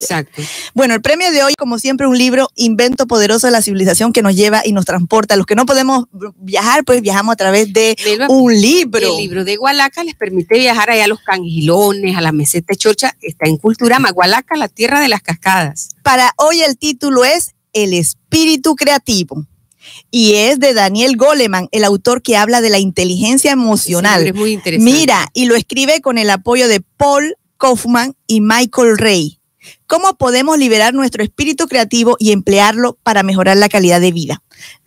Exacto. Bueno, el premio de hoy, como siempre, un libro, Invento Poderoso de la Civilización, que nos lleva y nos transporta. Los que no podemos viajar, pues viajamos a través de un libro. El libro de Gualaca les permite viajar allá a los cangilones, a la meseta chocha. Está en Culturama, Gualaca, la tierra de las cascadas. Para hoy el título es El espíritu creativo y es de Daniel Goleman, el autor que habla de la inteligencia emocional. es muy interesante. Mira, y lo escribe con el apoyo de Paul Kaufman y Michael Ray. ¿Cómo podemos liberar nuestro espíritu creativo y emplearlo para mejorar la calidad de vida?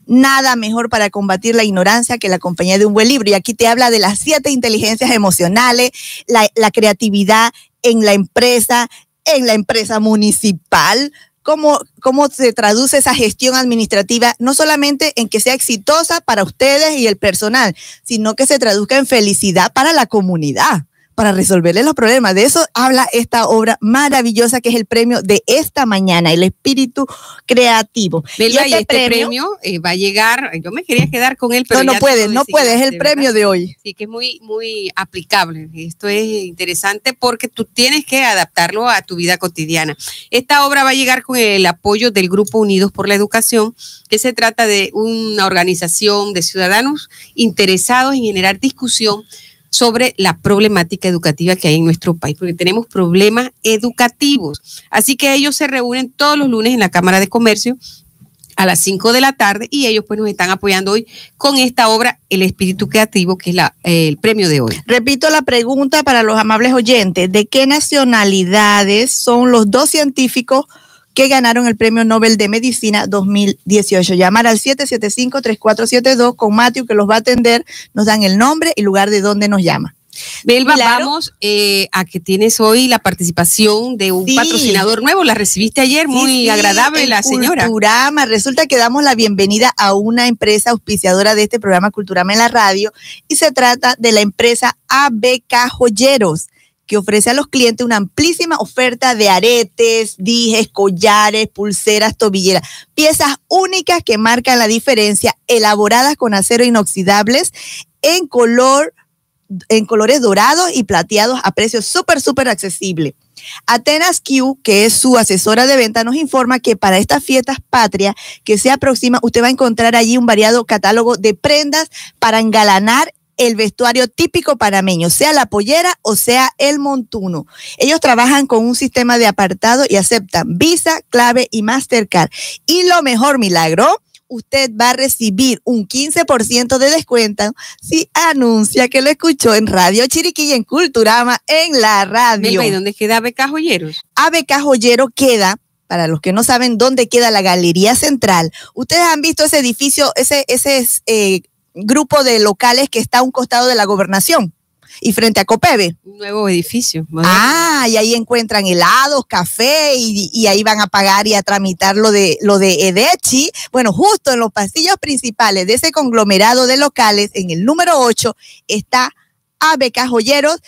Nada mejor para combatir la ignorancia que la compañía de un buen libro. Y aquí te habla de las siete inteligencias emocionales, la, creatividad en la empresa, en la empresa municipal, cómo, cómo se traduce esa gestión administrativa, no solamente en que sea exitosa para ustedes y el personal, sino que se traduzca en felicidad para la comunidad para resolverle los problemas. De eso habla esta obra maravillosa que es el premio de esta mañana, el espíritu creativo. y este, este premio, eh, va a llegar, yo me quería quedar con él, pero no, no puede, no puede, es el premio de hoy. Sí, que es muy, muy aplicable. Esto es interesante porque tú tienes que adaptarlo a tu vida cotidiana. Esta obra va a llegar con el apoyo del Grupo Unidos por la Educación, que se trata de una organización de ciudadanos interesados en generar discusión sobre la problemática educativa que hay en nuestro país, porque tenemos problemas educativos. Así que ellos se reúnen todos los lunes en la Cámara de Comercio a las 5 de la tarde y ellos pues nos están apoyando hoy con esta obra El Espíritu Creativo, que es la, el premio de hoy. Repito la pregunta para los amables oyentes, ¿de qué nacionalidades son los dos científicos que ganaron el Premio Nobel de Medicina 2018. Llamar al 775-3472 con Matthew que los va a atender, nos dan el nombre y lugar de donde nos llama. Belva, vamos eh, a que tienes hoy la participación de un patrocinador nuevo. La recibiste ayer, muy agradable la señora. Culturama. Resulta que damos la bienvenida a una empresa auspiciadora de este programa Culturama en la radio y se trata de la empresa ABK Joyeros que ofrece a los clientes una amplísima oferta de aretes, dijes, collares, pulseras, tobilleras, piezas únicas que marcan la diferencia, elaboradas con acero inoxidables en color en colores dorados y plateados a precios súper, súper accesible. Atenas Q, que es su asesora de venta, nos informa que para estas fiestas patrias que se aproxima, usted va a encontrar allí un variado catálogo de prendas para engalanar el vestuario típico panameño, sea la pollera o sea el montuno. Ellos trabajan con un sistema de apartado y aceptan Visa, Clave y Mastercard. Y lo mejor, milagro, usted va a recibir un 15% de descuento si anuncia que lo escuchó en Radio Chiriquí en Culturama en la radio. ¿Y dónde queda ABK Joyeros? ABK Joyero queda para los que no saben dónde queda la Galería Central, ustedes han visto ese edificio, ese, ese eh, grupo de locales que está a un costado de la gobernación y frente a Copebe. Un nuevo edificio. Ah, y ahí encuentran helados, café y, ahí van a pagar y a tramitar lo de, lo de Edechi. Bueno, justo en los pasillos principales de ese conglomerado de locales, en el número 8, está ABK Joyeros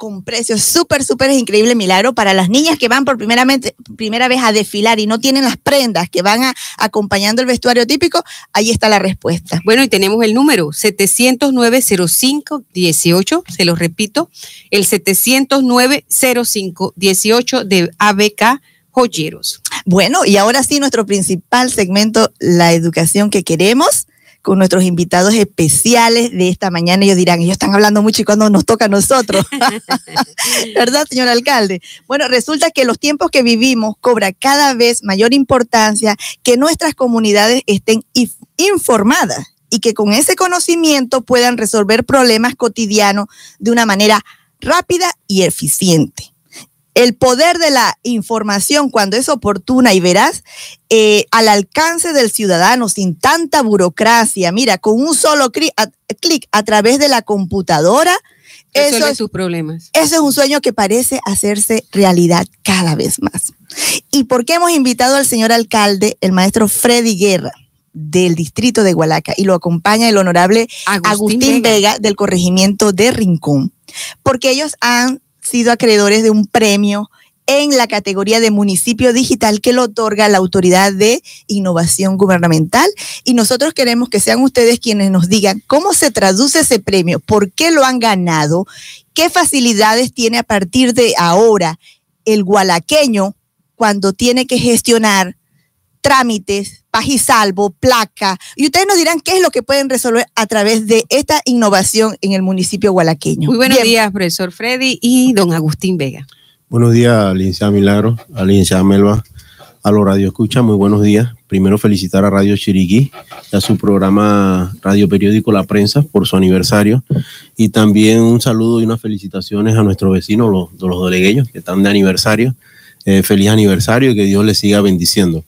con precios súper, súper increíble milagro para las niñas que van por primeramente, primera vez a desfilar y no tienen las prendas que van acompañando el vestuario típico, ahí está la respuesta. Bueno, y tenemos el número 709-05-18, se lo repito, el 709-05-18 de ABK Joyeros. Bueno, y ahora sí, nuestro principal segmento, la educación que queremos con nuestros invitados especiales de esta mañana. Ellos dirán, ellos están hablando mucho y cuando nos toca a nosotros. ¿Verdad, señor alcalde? Bueno, resulta que los tiempos que vivimos cobra cada vez mayor importancia que nuestras comunidades estén informadas y que con ese conocimiento puedan resolver problemas cotidianos de una manera rápida y eficiente el poder de la información cuando es oportuna y veraz eh, al alcance del ciudadano sin tanta burocracia. Mira, con un solo clic a, través de la computadora. Eso es sus problemas. Es un sueño que parece hacerse realidad cada vez más. ¿Y por qué hemos invitado al señor alcalde, el maestro Freddy Guerra? del distrito de Hualaca y lo acompaña el honorable Agustín, Vega del corregimiento de Rincón, porque ellos han sido acreedores de un premio en la categoría de municipio digital que lo otorga la Autoridad de Innovación Gubernamental. Y nosotros queremos que sean ustedes quienes nos digan cómo se traduce ese premio, por qué lo han ganado, qué facilidades tiene a partir de ahora el gualaqueño cuando tiene que gestionar trámites, pajisalvo, placa. Y ustedes nos dirán qué es lo que pueden resolver a través de esta innovación en el municipio gualaqueño. Muy buenos días, profesor Freddy y don Agustín Vega. Buenos días, licenciada Milagro, a licenciada Melba, a los Radio Escucha, muy buenos días. Primero felicitar a Radio Chiriquí y a su programa Radio Periódico La Prensa por su aniversario. Y también un saludo y unas felicitaciones a nuestros vecinos, los, los dolegueños, que están de aniversario. Eh, feliz aniversario y que Dios les siga bendiciendo.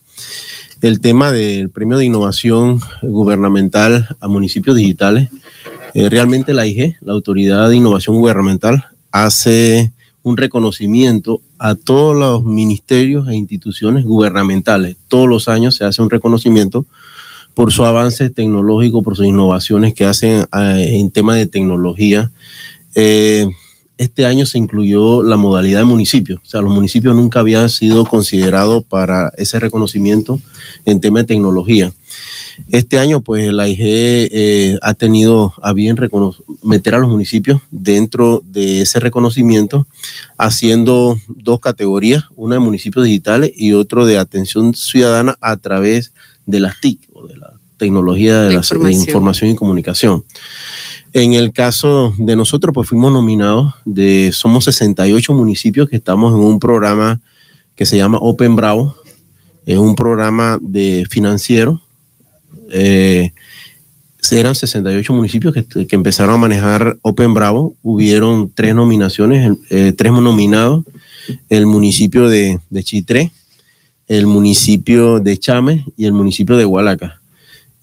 El tema del premio de innovación gubernamental a municipios digitales, eh, realmente la IG, la Autoridad de Innovación Gubernamental, hace un reconocimiento a todos los ministerios e instituciones gubernamentales. Todos los años se hace un reconocimiento por su avance tecnológico, por sus innovaciones que hacen eh, en tema de tecnología. Eh, este año se incluyó la modalidad de municipio, o sea, los municipios nunca habían sido considerados para ese reconocimiento en tema de tecnología. Este año, pues la IG eh, ha tenido a bien meter a los municipios dentro de ese reconocimiento, haciendo dos categorías, una de municipios digitales y otro de atención ciudadana a través de las TIC o de la tecnología de la, información. y comunicación. En el caso de nosotros, pues fuimos nominados de, somos 68 municipios que estamos en un programa que se llama Open Bravo. Es un programa de financiero eh, eran 68 municipios que, empezaron a manejar Open Bravo. Hubieron tres nominaciones, eh, tres nominados. El municipio de, Chitré, el municipio de Chame y el municipio de Hualaca.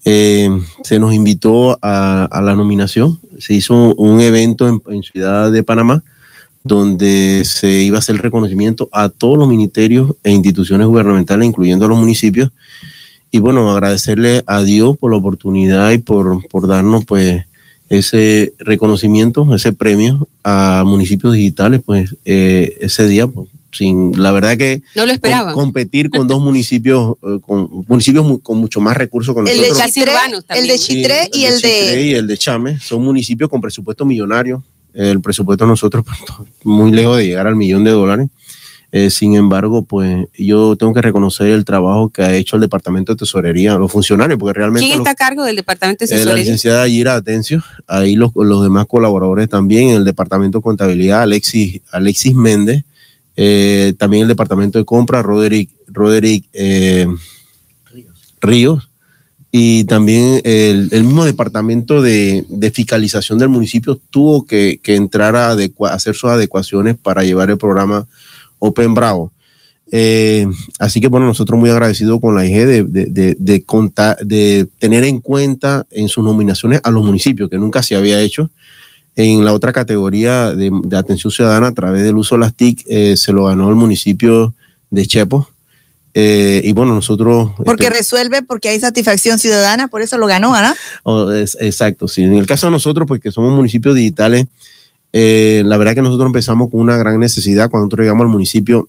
Eh, se nos invitó a, la nominación. Se hizo un evento en, Ciudad de Panamá donde se iba a hacer reconocimiento a todos los ministerios e instituciones gubernamentales, incluyendo a los municipios, y bueno, agradecerle a Dios por la oportunidad y por, por darnos pues ese reconocimiento, ese premio a municipios digitales, pues eh, ese día, pues, sin la verdad que no lo esperaba. competir con dos municipios, eh, con municipios con mucho más recursos con el nosotros. De el de Chitré y el de, y el de Chame, son municipios con presupuesto millonario. El presupuesto de nosotros pues, muy lejos de llegar al millón de dólares. Eh, sin embargo, pues yo tengo que reconocer el trabajo que ha hecho el Departamento de Tesorería, los funcionarios, porque realmente... ¿Quién está a cargo del Departamento de Tesorería? la licenciada Yira Atencio, ahí los, los, demás colaboradores también, el Departamento de Contabilidad, Alexis, Alexis Méndez, eh, también el Departamento de Compra, Roderick, eh, Ríos. y también el, mismo departamento de, fiscalización del municipio tuvo que, entrar a hacer sus adecuaciones para llevar el programa Open Bravo. Eh, así que bueno, nosotros muy agradecidos con la IG de, de, de, contar, de tener en cuenta en sus nominaciones a los municipios, que nunca se había hecho. En la otra categoría de, atención ciudadana, a través del uso de las TIC, eh, se lo ganó el municipio de Chepo. Eh, y bueno, nosotros... Porque este, resuelve, porque hay satisfacción ciudadana, por eso lo ganó, ¿no? Oh, exacto, sí. En el caso de nosotros, pues que somos municipios digitales, eh, la verdad que nosotros empezamos con una gran necesidad. Cuando nosotros llegamos al municipio,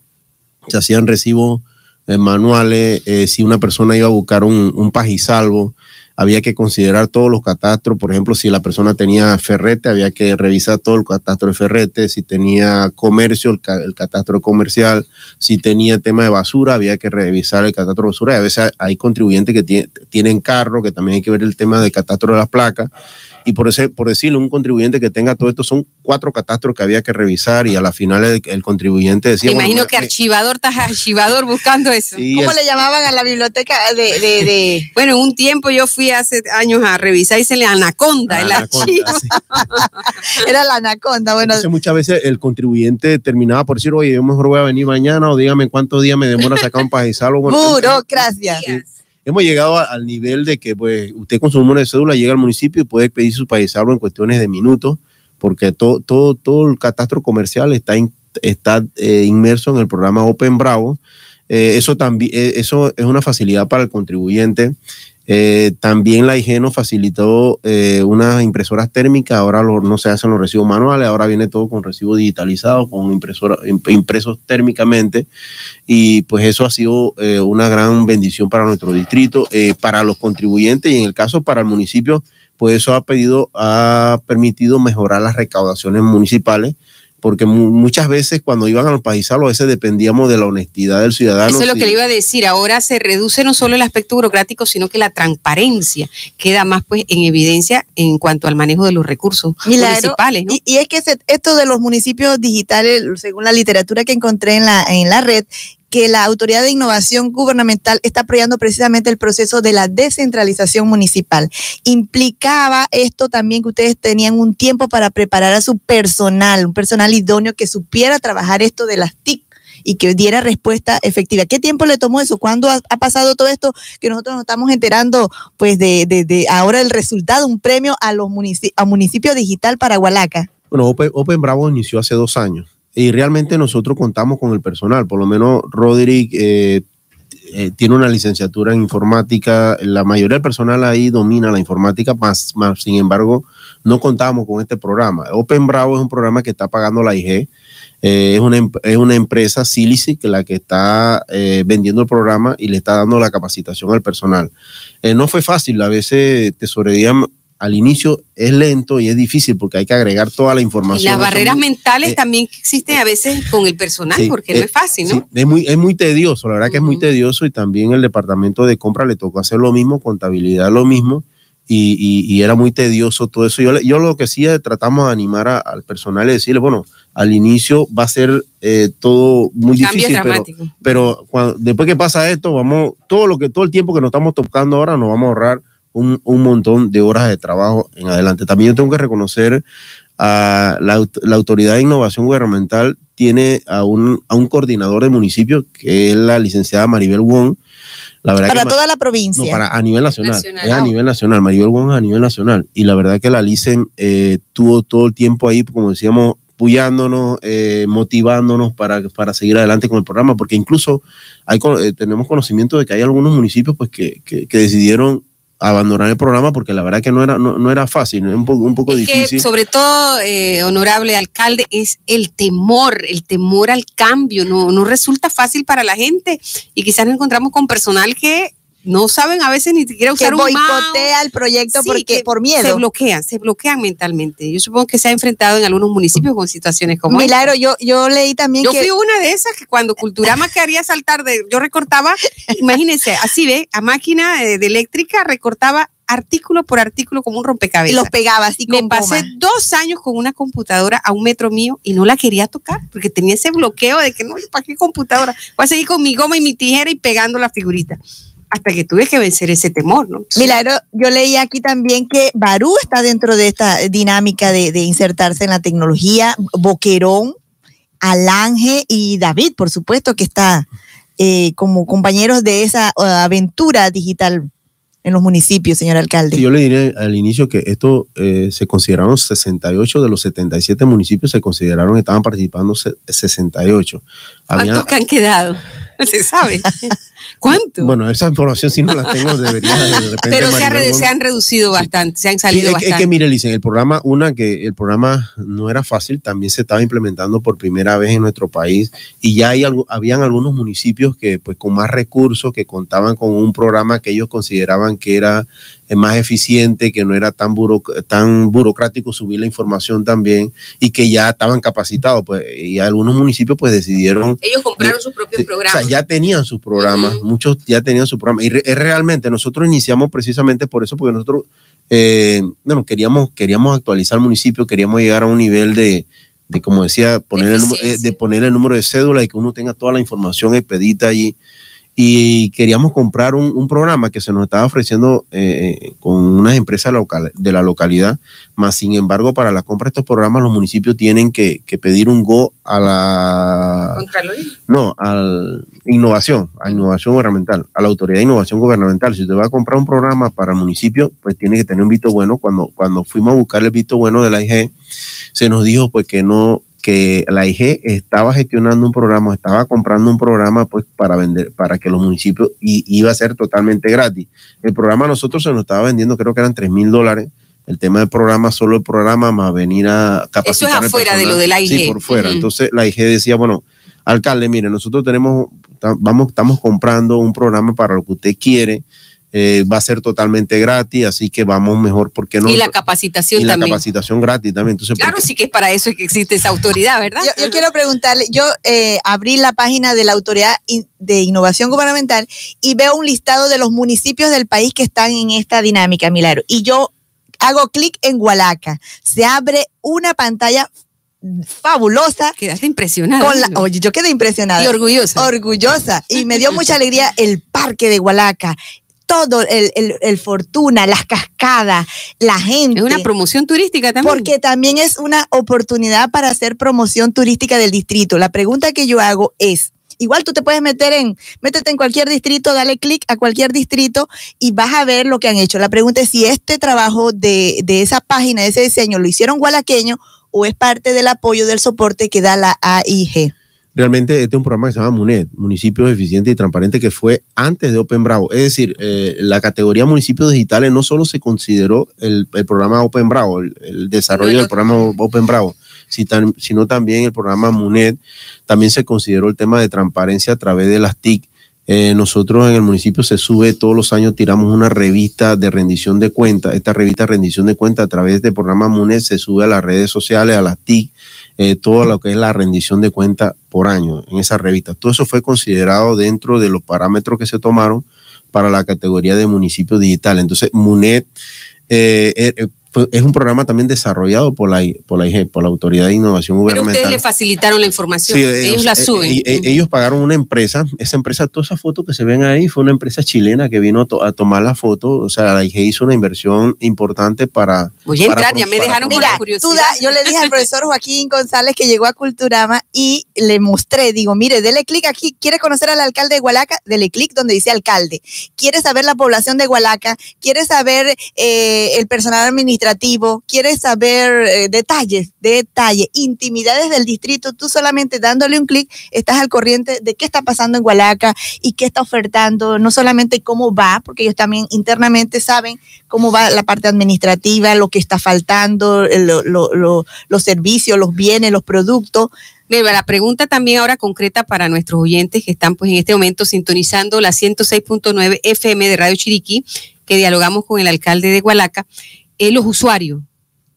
se hacían recibos eh, manuales. Si una persona iba a buscar un, un pajisalvo, había que considerar todos los catastros. Por ejemplo, si la persona tenía ferrete, había que revisar todo el catastro de ferrete. Si tenía comercio, el, catastro comercial. Si tenía tema de basura, había que revisar el catastro de basura. Y a veces hay contribuyentes que tienen carro, que también hay que ver el tema del catastro de las placas y por, ese, por decirlo, un contribuyente que tenga todo esto son cuatro catastros que había que revisar y a la final el, contribuyente decía... Me imagino que archivador estás archivador buscando eso. ¿Cómo le llamaban a la biblioteca de, de, Bueno, un tiempo yo fui hace años a revisar y se le anaconda el archivo. Era la anaconda, bueno. Entonces muchas veces el contribuyente terminaba por decir, oye, yo mejor voy a venir mañana o dígame cuántos días me demora sacar un pajizalo. Burocracia hemos llegado al nivel de que pues, usted con su número de cédula llega al municipio y puede pedir su paisano en cuestiones de minutos, porque todo, todo, todo el catastro comercial está, está eh, inmerso en el programa Open Bravo. Eh, eso, también, eh, eso es una facilidad para el contribuyente. Eh, también la IG nos facilitó eh, unas impresoras térmicas, ahora no se hacen los recibos manuales, ahora viene todo con recibo digitalizado, con impresora, impresos térmicamente, y pues eso ha sido eh, una gran bendición para nuestro distrito, para los contribuyentes y en el caso para el municipio, pues eso ha pedido, ha permitido mejorar las recaudaciones municipales porque muchas veces cuando iban a los países a veces dependíamos de la honestidad del ciudadano. Eso es lo que le iba a decir. Ahora se reduce no solo el aspecto burocrático, sino que la transparencia queda más pues en evidencia en cuanto al manejo de los recursos municipales. Y, es que esto de los municipios digitales, según la literatura que encontré en la, en la red, que la Autoridad de Innovación Gubernamental está apoyando precisamente el proceso de la descentralización municipal. Implicaba esto también que ustedes tenían un tiempo para preparar a su personal, un personal idóneo que supiera trabajar esto de las TIC y que diera respuesta efectiva. ¿Qué tiempo le tomó eso? ¿Cuándo ha, pasado todo esto que nosotros nos estamos enterando pues de, de, ahora el resultado, un premio a los municipios, a municipio digital para Hualaca? Bueno, Open Bravo inició hace dos años y realmente nosotros contamos con el personal, por lo menos Roderick eh, eh, tiene una licenciatura en informática, la mayoría del personal ahí domina la informática, más, sin embargo no contamos con este programa. Open Bravo es un programa que está pagando la IG, eh, es, una, es una empresa Silici que la que está vendiendo el programa y le está dando la capacitación al personal. no fue fácil, a veces tesorería al inicio es lento y es difícil porque hay que agregar toda la información. Y las barreras mentales eh, también existen a veces con el personal porque no eh, es fácil, ¿no? es, muy, es muy tedioso, la verdad que es muy tedioso y también el departamento de compra le tocó hacer lo mismo, contabilidad lo mismo. Y, era muy tedioso todo eso. Yo, yo lo que sí tratamos de animar al personal y decirle, bueno, al inicio va a ser eh, todo muy difícil, pero, pero después que pasa esto, vamos, todo lo que todo el tiempo que nos estamos tocando ahora nos vamos a ahorrar un, montón de horas de trabajo en adelante. También yo tengo que reconocer a la, Autoridad de Innovación Gubernamental tiene a un, a un coordinador de municipio que es la licenciada Maribel Wong. La verdad para toda la provincia. para, a nivel nacional. Es a nivel nacional. Maribel Wong es a nivel nacional. Y la verdad que la LICEN eh, tuvo todo el tiempo ahí, como decíamos, apoyándonos, eh, motivándonos para, para seguir adelante con el programa, porque incluso hay, eh, tenemos conocimiento de que hay algunos municipios pues, que, que, que decidieron abandonar el programa porque la verdad que no era, no, era fácil, un poco, un poco difícil. sobre todo, eh, honorable alcalde, es el temor, el temor al cambio, no, no resulta fácil para la gente y quizás nos encontramos con personal que no saben a veces ni siquiera usar que boicotea el proyecto porque por miedo. Se bloquean, se bloquean mentalmente. Yo supongo que se ha enfrentado en algunos municipios con situaciones como Milagro, yo, yo leí también yo fui una de esas que cuando Culturama quería saltar de... Yo recortaba, imagínense, así ve, a máquina de, eléctrica recortaba artículo por artículo como un rompecabezas. Y los pegaba así Me pasé dos años con una computadora a un metro mío y no la quería tocar porque tenía ese bloqueo de que no, ¿para qué computadora? Voy a seguir con mi goma y mi tijera y pegando la figurita hasta que tuve que vencer ese temor, ¿no? Milagro, yo leí aquí también que Barú está dentro de esta dinámica de, insertarse en la tecnología, Boquerón, Alange y David, por supuesto, que está eh, como compañeros de esa uh, aventura digital en los municipios, señor alcalde. yo le diré al inicio que esto eh, se consideraron 68 de los 77 municipios, se consideraron, estaban participando 68. ¿Cuántos que han quedado? Se sabe. ¿Cuánto? Bueno, esa información si no la tengo, debería de repente. Pero se, han reducido bastante, se han salido bastante. Es que, mire, dicen, el programa, una, que el programa no era fácil, también se estaba implementando por primera vez en nuestro país y ya hay, habían algunos municipios que, pues, con más recursos, que contaban con un programa que ellos consideraban que era más eficiente, que no era tan, tan burocrático subir la información también y que ya estaban capacitados. Pues, y algunos municipios pues decidieron... Ellos compraron sus propios programas. O sea, ya tenían sus programas, muchos ya tenían su programa. Y realmente nosotros iniciamos precisamente por eso, porque nosotros, eh, bueno, queríamos, queríamos actualizar el municipio, queríamos llegar a un nivel de, de como decía, poner el, eh, de poner el número de cédula y que uno tenga toda la información expedita allí y queríamos comprar un, programa que se nos estaba ofreciendo eh, con unas empresas local, de la localidad, más sin embargo para la compra de estos programas los municipios tienen que, pedir un go a la... No, a innovación, a innovación gubernamental, a la autoridad de innovación gubernamental. Si usted va a comprar un programa para el municipio, pues tiene que tener un visto bueno. Cuando, cuando fuimos a buscar el visto bueno de la IG, se nos dijo pues que no que la IG estaba gestionando un programa, estaba comprando un programa pues para vender, para que los municipios y, iba a ser totalmente gratis. El programa nosotros se nos estaba vendiendo, creo que eran 3 mil dólares. El tema del programa, solo el programa más venir a capacitar. Eso es afuera de lo de la IG. Sí, por fuera. Entonces la IG decía, bueno, alcalde, mire, nosotros tenemos, vamos, estamos comprando un programa para lo que usted quiere eh, va a ser totalmente gratis, así que vamos mejor porque no. Y la capacitación y la también. capacitación gratis también. Entonces, Claro, sí que es para eso que existe esa autoridad, ¿verdad? Yo, yo quiero preguntarle, yo eh, abrí la página de la Autoridad de Innovación Gubernamental y veo un listado de los municipios del país que están en esta dinámica, Milagro. Y yo hago clic en Hualaca. Se abre una pantalla fabulosa. Quedaste impresionada. Con la, oye, yo quedé impresionada. y orgullosa. orgullosa y me dio mucha alegría el parque de Hualaca, todo el, el- el fortuna, las cascadas, la gente. es una promoción turística también. Porque también es una oportunidad para hacer promoción turística del distrito. La pregunta que yo hago es, igual tú te puedes meter en, métete en cualquier distrito, dale clic a cualquier distrito y vas a ver lo que han hecho. La pregunta es si este trabajo de, de esa página, de ese diseño, lo hicieron gualaqueño o es parte del apoyo del soporte que da la AIG. Realmente este es un programa que se llama MUNED, Municipios Eficientes y Transparentes, que fue antes de Open Bravo. Es decir, eh, la categoría municipios digitales no solo se consideró el, el programa Open Bravo, el, el desarrollo No, del el programa Open Bravo, sino también el programa MUNED. También se consideró el tema de transparencia a través de las TIC. Eh, nosotros en el municipio se sube todos los años, tiramos una revista de rendición de cuentas. Esta revista de rendición de cuentas a través del programa MUNED se sube a las redes sociales, a las TIC, eh, todo lo que es la rendición de cuentas por año en esa revista. Todo eso fue considerado dentro de los parámetros que se tomaron para la categoría de municipio digital. Entonces, MUNED eh, eh, es un programa también desarrollado por la, por la IG, por la Autoridad de Innovación Pero Gubernamental. ustedes le facilitaron la información. Sí, ellos, la eh, suben. eh, eh, ellos pagaron una empresa. Esa empresa, todas esas fotos que se ven ahí, fue una empresa chilena que vino a, to- a tomar la foto. O sea, la IG hizo una inversión importante para. Voy a para entrar, ya me dejaron con la curiosidad. da- yo le dije al profesor Joaquín González que llegó a Culturama y le mostré, digo, mire, dele clic aquí, quiere conocer al alcalde de Hualaca, dele clic donde dice alcalde, quiere saber la población de Hualaca, quiere saber eh, el personal administrativo, quiere saber eh, detalles, detalles, intimidades del distrito, tú solamente dándole un clic estás al corriente de qué está pasando en Hualaca y qué está ofertando, no solamente cómo va, porque ellos también internamente saben cómo va la parte administrativa, lo que está faltando, lo- los servicios, los bienes, los productos. La pregunta también ahora concreta para nuestros oyentes que están pues en este momento sintonizando la 106.9 FM de Radio Chiriquí, que dialogamos con el alcalde de Hualaca, eh, los usuarios,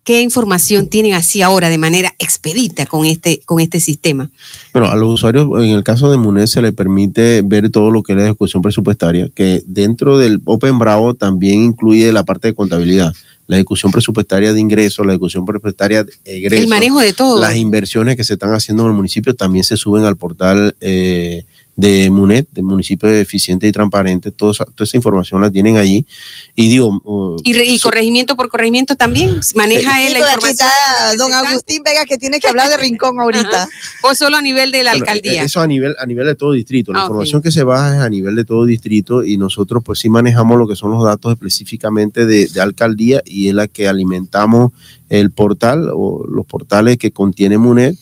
¿qué información tienen así ahora de manera expedita con este, con este sistema? Bueno, a los usuarios, en el caso de MUNED, se le permite ver todo lo que es la ejecución presupuestaria, que dentro del Open Bravo también incluye la parte de contabilidad, la ejecución presupuestaria de ingresos, la ejecución presupuestaria de egresos. el manejo de todo. Las inversiones que se están haciendo en el municipio también se suben al portal eh, de MUNED, de Municipio Eficiente y Transparente. Toda esa, toda esa información la tienen allí. Y digo, uh, y, re- y so- corregimiento por corregimiento también, maneja él la información. está don Agustín Vega que tiene que hablar de Rincón ahorita. O solo a nivel de la Bueno, alcaldía. Eso a nivel, a nivel de todo distrito. La Ah, información que se baja es a nivel de todo distrito y nosotros pues sí manejamos lo que son los datos específicamente de, de alcaldía y es la que alimentamos el portal o los portales que contiene MUNED.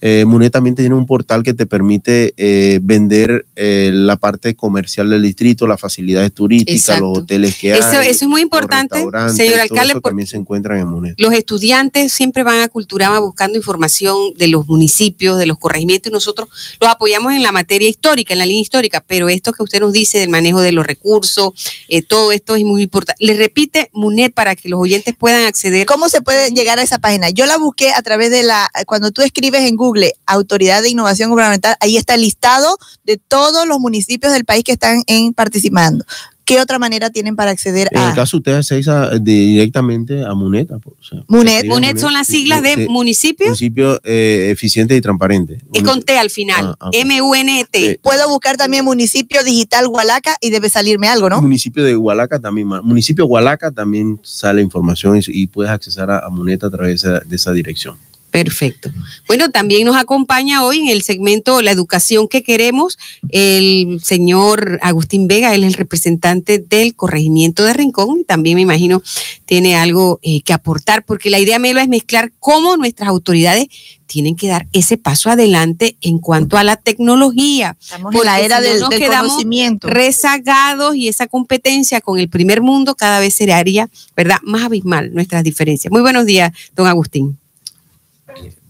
Eh, MUNED también tiene un portal que te permite eh, vender eh, la parte comercial del distrito, las facilidades turísticas, Exacto. los hoteles que Eso, hay. eso es muy importante, señor alcalde, también se encuentran en MUNED. los estudiantes siempre van a Culturama buscando información de los municipios, de los corregimientos, y nosotros los apoyamos en la materia histórica, en la línea histórica, pero esto que usted nos dice del manejo de los recursos, eh, todo esto es muy importante. Le repite MUNED para que los oyentes puedan acceder. ¿Cómo se puede llegar a esa página? Yo la busqué a través de la, cuando tú escribes en Google Autoridad de Innovación Gubernamental, ahí está el listado de todos los municipios del país que están en participando. ¿Qué otra manera tienen para acceder En el a caso usted accesa de- directamente a MUNED. o sea, MUNED? escribe MUNED son las siglas de Sí, municipios municipio eh, eficiente y transparente. y con T al final. Ah, ok. M-U-N-T. Sí. Puedo buscar también municipio digital Hualaca y debe salirme algo, ¿no? Municipio de Hualaca también, municipio Hualaca también sale información y, y puedes accesar a, a Muneta a través de esa, de esa dirección. Perfecto. Bueno, también nos acompaña hoy en el segmento La Educación que queremos el señor Agustín Vega, él es el representante del corregimiento de Rincón y también me imagino tiene algo eh, que aportar porque la idea Melo es mezclar cómo nuestras autoridades tienen que dar ese paso adelante en cuanto a la tecnología. Estamos Porque en la era si no del, nos del quedamos conocimiento. Rezagados y esa competencia con el primer mundo cada vez sería, ¿verdad?, más abismal nuestras diferencias. Muy buenos días, don Agustín.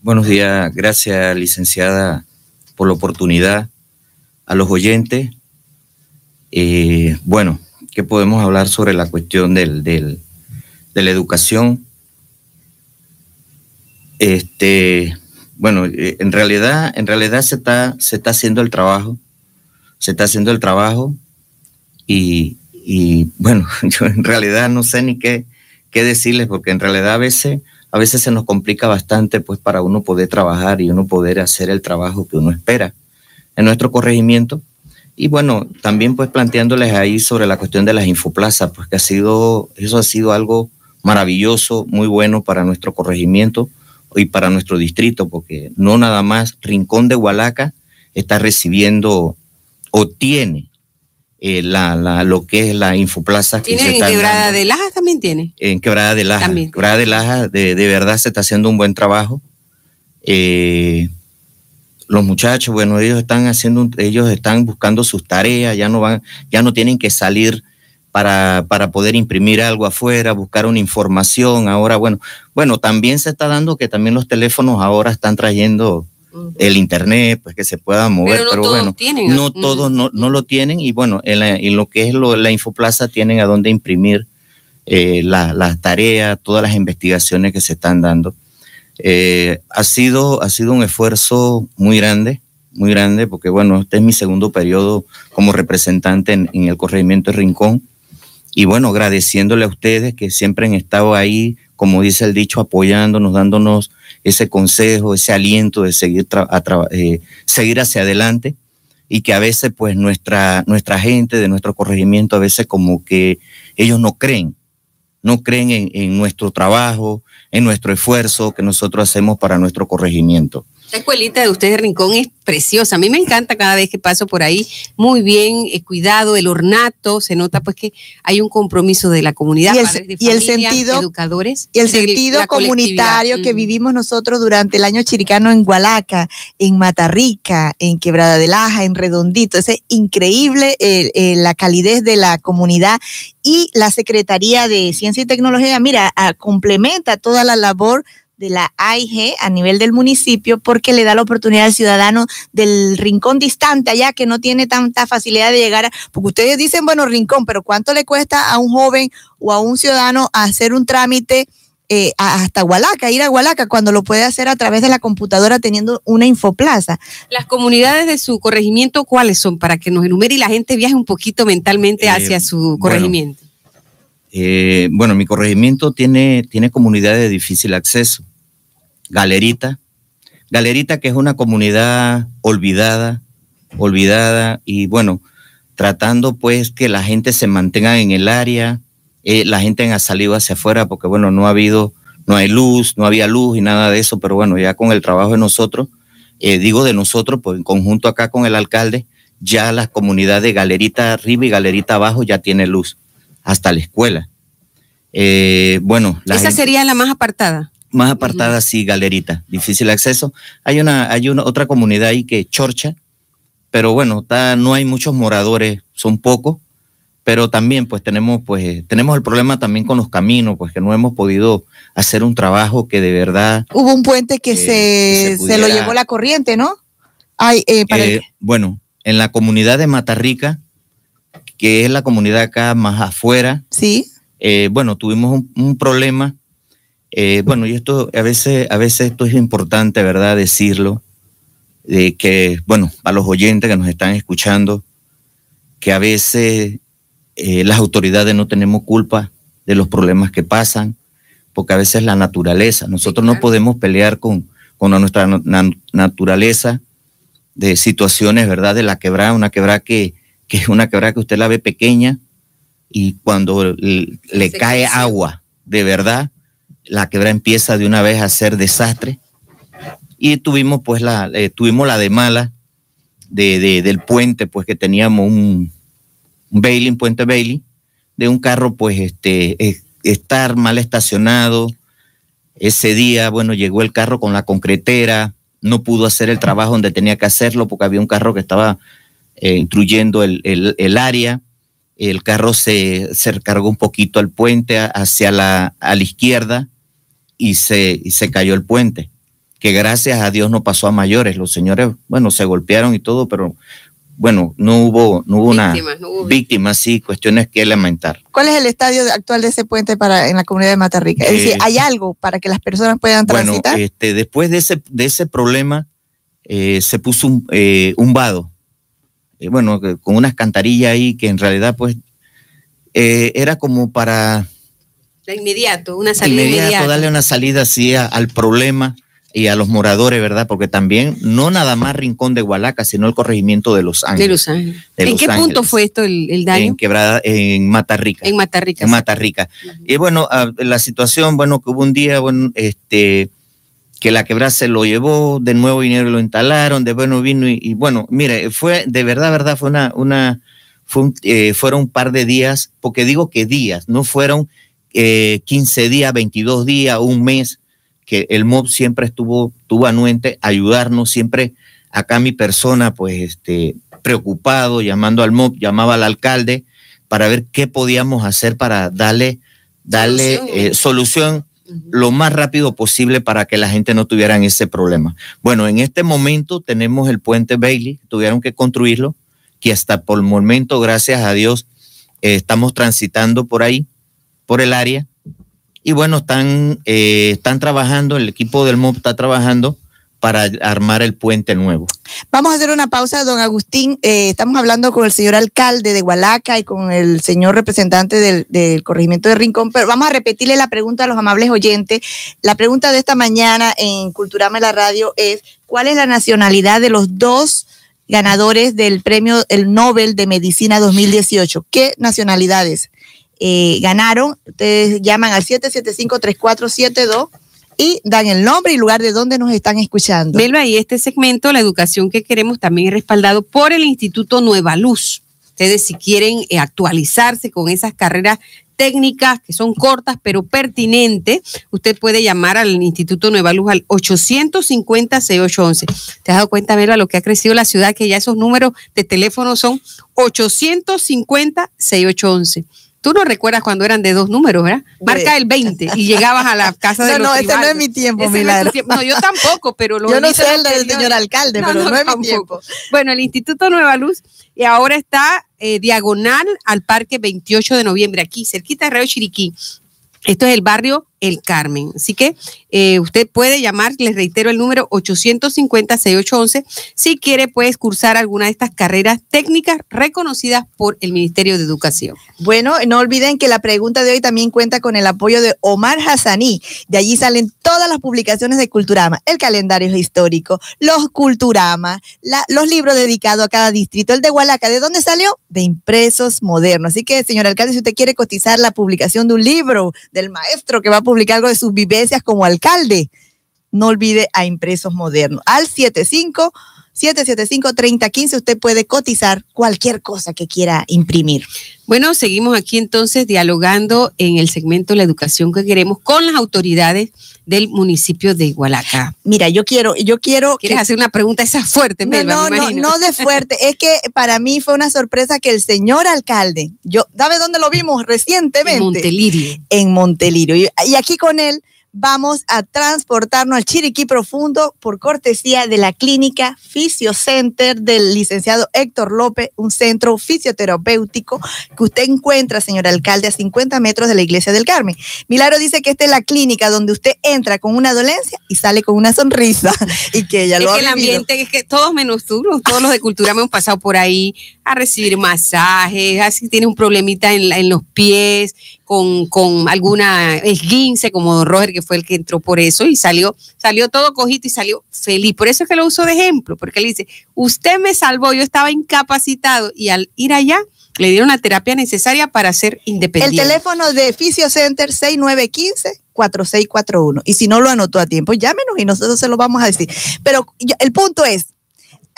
Buenos días, gracias licenciada por la oportunidad a los oyentes. Eh, bueno, ¿qué podemos hablar sobre la cuestión del, del, de la educación? Este, bueno, eh, en realidad, en realidad se está, se está haciendo el trabajo, se está haciendo el trabajo y, y bueno, yo en realidad no sé ni qué, qué decirles porque en realidad a veces, a veces se nos complica bastante pues para uno poder trabajar y uno poder hacer el trabajo que uno espera en nuestro corregimiento. Y bueno, también pues planteándoles ahí sobre la cuestión de las infoplazas, pues que ha sido, eso ha sido algo maravilloso, muy bueno para nuestro corregimiento y para nuestro distrito, porque no nada más Rincón de Hualaca está recibiendo o tiene eh, la, la, lo que es la infoplaza. ¿Tiene en Quebrada de Laja también tiene? En Quebrada de Laja. También. Quebrada de Laja, de, de, verdad se está haciendo un buen trabajo. Eh, los muchachos, bueno, ellos están haciendo, ellos están buscando sus tareas, ya no van, ya no tienen que salir para, para poder imprimir algo afuera, buscar una información. Ahora, bueno, bueno, también se está dando que también los teléfonos ahora están trayendo el internet, pues que se pueda mover, pero, no bueno, tienen. no todos no, no, lo tienen y bueno, en, la, en lo que es lo, la Infoplaza tienen a dónde imprimir eh, las la tareas, todas las investigaciones que se están dando. Eh, ha, sido, ha sido un esfuerzo muy grande, muy grande, porque bueno, este es mi segundo periodo como representante en, en el corregimiento de Rincón. Y bueno, agradeciéndole a ustedes que siempre han estado ahí, como dice el dicho, apoyándonos, dándonos ese consejo, ese aliento de seguir, eh, seguir hacia adelante y que a veces pues nuestra, nuestra gente de nuestro corregimiento a veces como que ellos no creen, no creen en, en nuestro trabajo, en nuestro esfuerzo que nosotros hacemos para nuestro corregimiento. La escuelita de ustedes, Rincón, es preciosa. A mí me encanta cada vez que paso por ahí. Muy bien eh, cuidado, el ornato. Se nota pues que hay un compromiso de la comunidad, y el, padres de y el sentido, educadores. Y el sentido comunitario que vivimos nosotros durante el año chiricano en Gualaca, en Matarrica, en Quebrada de Laja, en Redondito. Es increíble eh, eh, la calidez de la comunidad y la Secretaría de Ciencia y Tecnología, mira, a, complementa toda la labor de la AIG a nivel del municipio porque le da la oportunidad al ciudadano del rincón distante allá que no tiene tanta facilidad de llegar, a, porque ustedes dicen, bueno, rincón, pero ¿cuánto le cuesta a un joven o a un ciudadano hacer un trámite? Eh, hasta Hualaca, ir a Hualaca, cuando lo puede hacer a través de la computadora teniendo una infoplaza. Las comunidades de su corregimiento, ¿cuáles son? Para que nos enumere y la gente viaje un poquito mentalmente eh, hacia su corregimiento. Bueno, eh, bueno, mi corregimiento tiene, tiene comunidades de difícil acceso. Galerita, Galerita que es una comunidad olvidada, olvidada y bueno, tratando pues que la gente se mantenga en el área, eh, la gente ha salido hacia afuera porque bueno, no ha habido, no hay luz, no había luz y nada de eso, pero bueno, ya con el trabajo de nosotros, eh, digo de nosotros, pues en conjunto acá con el alcalde, ya las comunidades de Galerita arriba y Galerita abajo ya tiene luz, hasta la escuela. Eh, bueno, la esa gente, sería la más apartada más apartada, sí, galerita, difícil acceso. Hay una, hay una otra comunidad ahí que chorcha, pero bueno, está, no hay muchos moradores, son pocos, pero también pues tenemos, pues, tenemos el problema también con los caminos, pues que no hemos podido hacer un trabajo que de verdad. Hubo un puente que, eh, se, que se, pudiera, se, lo llevó la corriente, ¿no? Ay, eh, para eh, el... Bueno, en la comunidad de Matarrica, que es la comunidad acá más afuera. Sí. Eh, bueno, tuvimos un, un problema eh, bueno, y esto a veces, a veces esto es importante, ¿verdad? Decirlo, de que, bueno, a los oyentes que nos están escuchando, que a veces eh, las autoridades no tenemos culpa de los problemas que pasan, porque a veces la naturaleza, nosotros no podemos pelear con, con nuestra na naturaleza de situaciones, ¿verdad? De la quebrada, una quebrada que, que es una quebrada que usted la ve pequeña y cuando le, le cae agua, de verdad, la quebrada empieza de una vez a ser desastre. Y tuvimos pues la, eh, tuvimos la de mala de, de, del puente, pues que teníamos un, un Bailey, un puente Bailey, de un carro pues este, estar mal estacionado. Ese día, bueno, llegó el carro con la concretera, no pudo hacer el trabajo donde tenía que hacerlo porque había un carro que estaba eh, instruyendo el, el, el área el carro se, se recargó un poquito al puente hacia la, a la izquierda y se, y se cayó el puente, que gracias a Dios no pasó a mayores. Los señores, bueno, se golpearon y todo, pero bueno, no hubo, no hubo una víctima, sí, cuestiones que lamentar. ¿Cuál es el estadio actual de ese puente para en la comunidad de Matarrica? Es decir, eh, ¿hay algo para que las personas puedan transitar? Bueno, este, después de ese, de ese problema eh, se puso un, eh, un vado, bueno, con unas cantarillas ahí que en realidad pues era como para... De inmediato, una salida inmediato. darle una salida así al problema y a los moradores, ¿verdad? Porque también no nada más Rincón de Hualaca, sino el corregimiento de Los Ángeles. De Los Ángeles. ¿En qué punto fue esto el, daño? En Quebrada, en Matarrica. En Matarrica. En Matarrica. Y bueno, la situación, bueno, que hubo un día, bueno, este, que la quebrada se lo llevó, de nuevo vinieron y lo instalaron, de bueno vino y, bueno, mire, fue, de verdad, verdad, fue una, una, fue eh, fueron un par de días, porque digo que días, no fueron eh, 15 días, 22 días, un mes, que el MOB siempre estuvo, tuvo anuente ayudarnos, siempre acá mi persona, pues, este, preocupado, llamando al MOB, llamaba al alcalde para ver qué podíamos hacer para darle, darle solución, eh, lo más rápido posible para que la gente no tuviera ese problema. Bueno, en este momento tenemos el puente Bailey, tuvieron que construirlo, que hasta por el momento, gracias a Dios, eh, estamos transitando por ahí, por el área. Y bueno, están, eh, están trabajando, el equipo del MOB está trabajando para armar el puente nuevo. Vamos a hacer una pausa, don Agustín. Eh, estamos hablando con el señor alcalde de Hualaca y con el señor representante del, corregimiento de Rincón, pero vamos a repetirle la pregunta a los amables oyentes. La pregunta de esta mañana en Culturama la Radio es, ¿cuál es la nacionalidad de los dos ganadores del premio el Nobel de Medicina 2018? ¿Qué nacionalidades? Eh, ganaron, ustedes llaman al 775-3472 y dan el nombre y lugar de donde nos están escuchando. Melba, y este segmento, la educación que queremos, también es respaldado por el Instituto Nueva Luz. Ustedes si quieren eh, actualizarse con esas carreras técnicas que son cortas pero pertinentes, usted puede llamar al Instituto Nueva Luz al 850-6811. ¿Te has dado cuenta, Melba, lo que ha crecido la ciudad? Que ya esos números de teléfono son 850-6811. Tú no recuerdas cuando eran de dos números, ¿verdad? Marca el 20 y llegabas a la casa de no, los No, ese no es mi tiempo, Milagro. No, yo tampoco, pero lo Yo no sé el del señor alcalde, pero no, es mi tiempo. Bueno, el Instituto Nueva Luz y ahora está eh, diagonal al Parque 28 de noviembre, aquí, cerquita de Río Chiriquí. Esto es el barrio El Carmen. Así que eh, usted puede llamar, les reitero el número 850-6811, si quiere puede cursar alguna de estas carreras técnicas reconocidas por el Ministerio de Educación. Bueno, no olviden que la pregunta de hoy también cuenta con el apoyo de Omar Hassani. De allí salen todas las publicaciones de Culturama, el calendario histórico, los Culturama, los libros dedicados a cada distrito. El de Hualaca, ¿de dónde salió? De impresos modernos. Así que, señor alcalde, si usted quiere cotizar la publicación de un libro del maestro que va a publicar algo de sus vivencias como alcalde, no olvide a Impresos Modernos. Al 75 775-3015 usted puede cotizar cualquier cosa que quiera imprimir. Bueno, seguimos aquí entonces dialogando en el segmento de la educación que queremos con las autoridades del municipio de Igualaca. Mira, yo quiero, yo quiero. ¿Quieres hacer una pregunta esa fuerte, no, no, no, no de fuerte. es que para mí fue una sorpresa que el señor alcalde, yo, ¿sabe dónde lo vimos recientemente? En Montelirio. En Montelirio. y aquí con él vamos a transportarnos al Chiriquí Profundo por cortesía de la clínica Fisiocenter del licenciado Héctor López, un centro fisioterapéutico que usted encuentra, señor alcalde, a 50 metros de la iglesia del Carmen. Milagro dice que esta es la clínica donde usted entra con una dolencia y sale con una sonrisa y que ella lo es que el ambiente es que todos menos tú, todos los de cultura me hemos pasado por ahí a recibir masajes, así tiene un problemita en, en los pies, con, con alguna esguince, como Roger, que fue el que entró por eso, y salió, salió todo cojito y salió feliz. Por eso es que lo uso de ejemplo, porque él dice, usted me salvó, yo estaba incapacitado, y al ir allá, le dieron la terapia necesaria para ser independiente. El teléfono de Fisiocenter 6915 4641. Y si no lo anotó a tiempo, llámenos y nosotros se lo vamos a decir. Pero el punto es,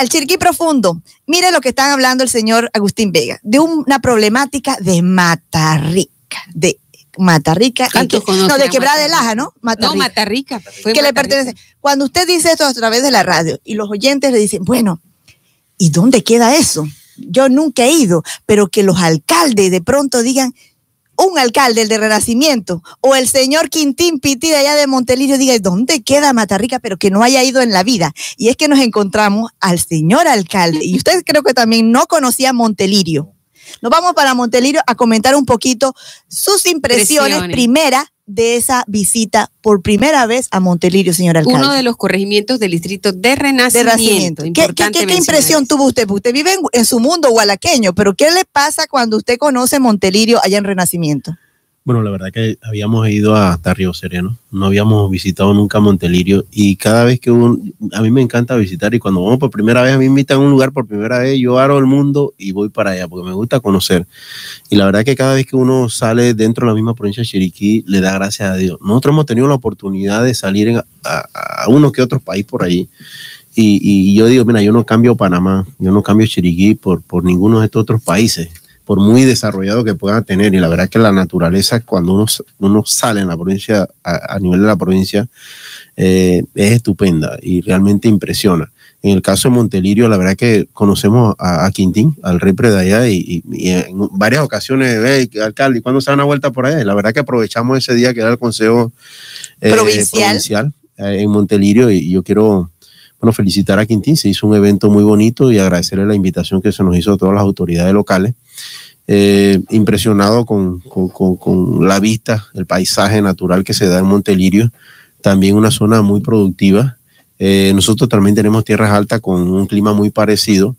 al Chiriquí Profundo, mire lo que están hablando el señor Agustín Vega, de una problemática de Matarrica de Matarrica. no, de Quebrada de Laja, ¿no? Matarrica. No, Matarrica. que le pertenece. Cuando usted dice esto a través de la radio y los oyentes le dicen, bueno, ¿y dónde queda eso? Yo nunca he ido, pero que los alcaldes de pronto digan, un alcalde, el de Renacimiento, o el señor Quintín Piti de allá de Montelirio diga, ¿dónde queda Matarrica? Pero que no haya ido en la vida. Y es que nos encontramos al señor alcalde. Y usted creo que también no conocía Montelirio. Nos vamos para Montelirio a comentar un poquito sus impresiones, primera de esa visita por primera vez a Montelirio, señor alcalde. Uno de los corregimientos del distrito de Renacimiento. ¿Qué, impresión tuvo usted? Usted vive en, su mundo gualaqueño, pero ¿qué le pasa cuando usted conoce Montelirio allá en Renacimiento? Bueno, la verdad que habíamos ido hasta Río Sereno, no habíamos visitado nunca Montelirio y cada vez que un, a mí me encanta visitar y cuando vamos por primera vez, a mí me invitan a un lugar por primera vez, yo aro el mundo y voy para allá porque me gusta conocer. Y la verdad que cada vez que uno sale dentro de la misma provincia de Chiriquí, le da gracias a Dios. Nosotros hemos tenido la oportunidad de salir a, uno que otro país por allí. Y, y, yo digo, mira, yo no cambio Panamá, yo no cambio Chiriquí por, por ninguno de estos otros países por muy desarrollado que puedan tener. Y la verdad es que la naturaleza, cuando uno, uno sale en la provincia, a, nivel de la provincia, eh, es estupenda y realmente impresiona. En el caso de Montelirio, la verdad es que conocemos a, Quintín, al rey de allá, y, en varias ocasiones, hey, alcalde, ¿cuándo se da una vuelta por allá? Y la verdad que aprovechamos ese día que era el Consejo eh, Provincial, eh, en Montelirio, y yo quiero bueno, felicitar a Quintín, se hizo un evento muy bonito y agradecerle la invitación que se nos hizo a todas las autoridades locales. Eh, impresionado con, la vista, el paisaje natural que se da en Montelirio, también una zona muy productiva. Eh, nosotros también tenemos tierras altas con un clima muy parecido.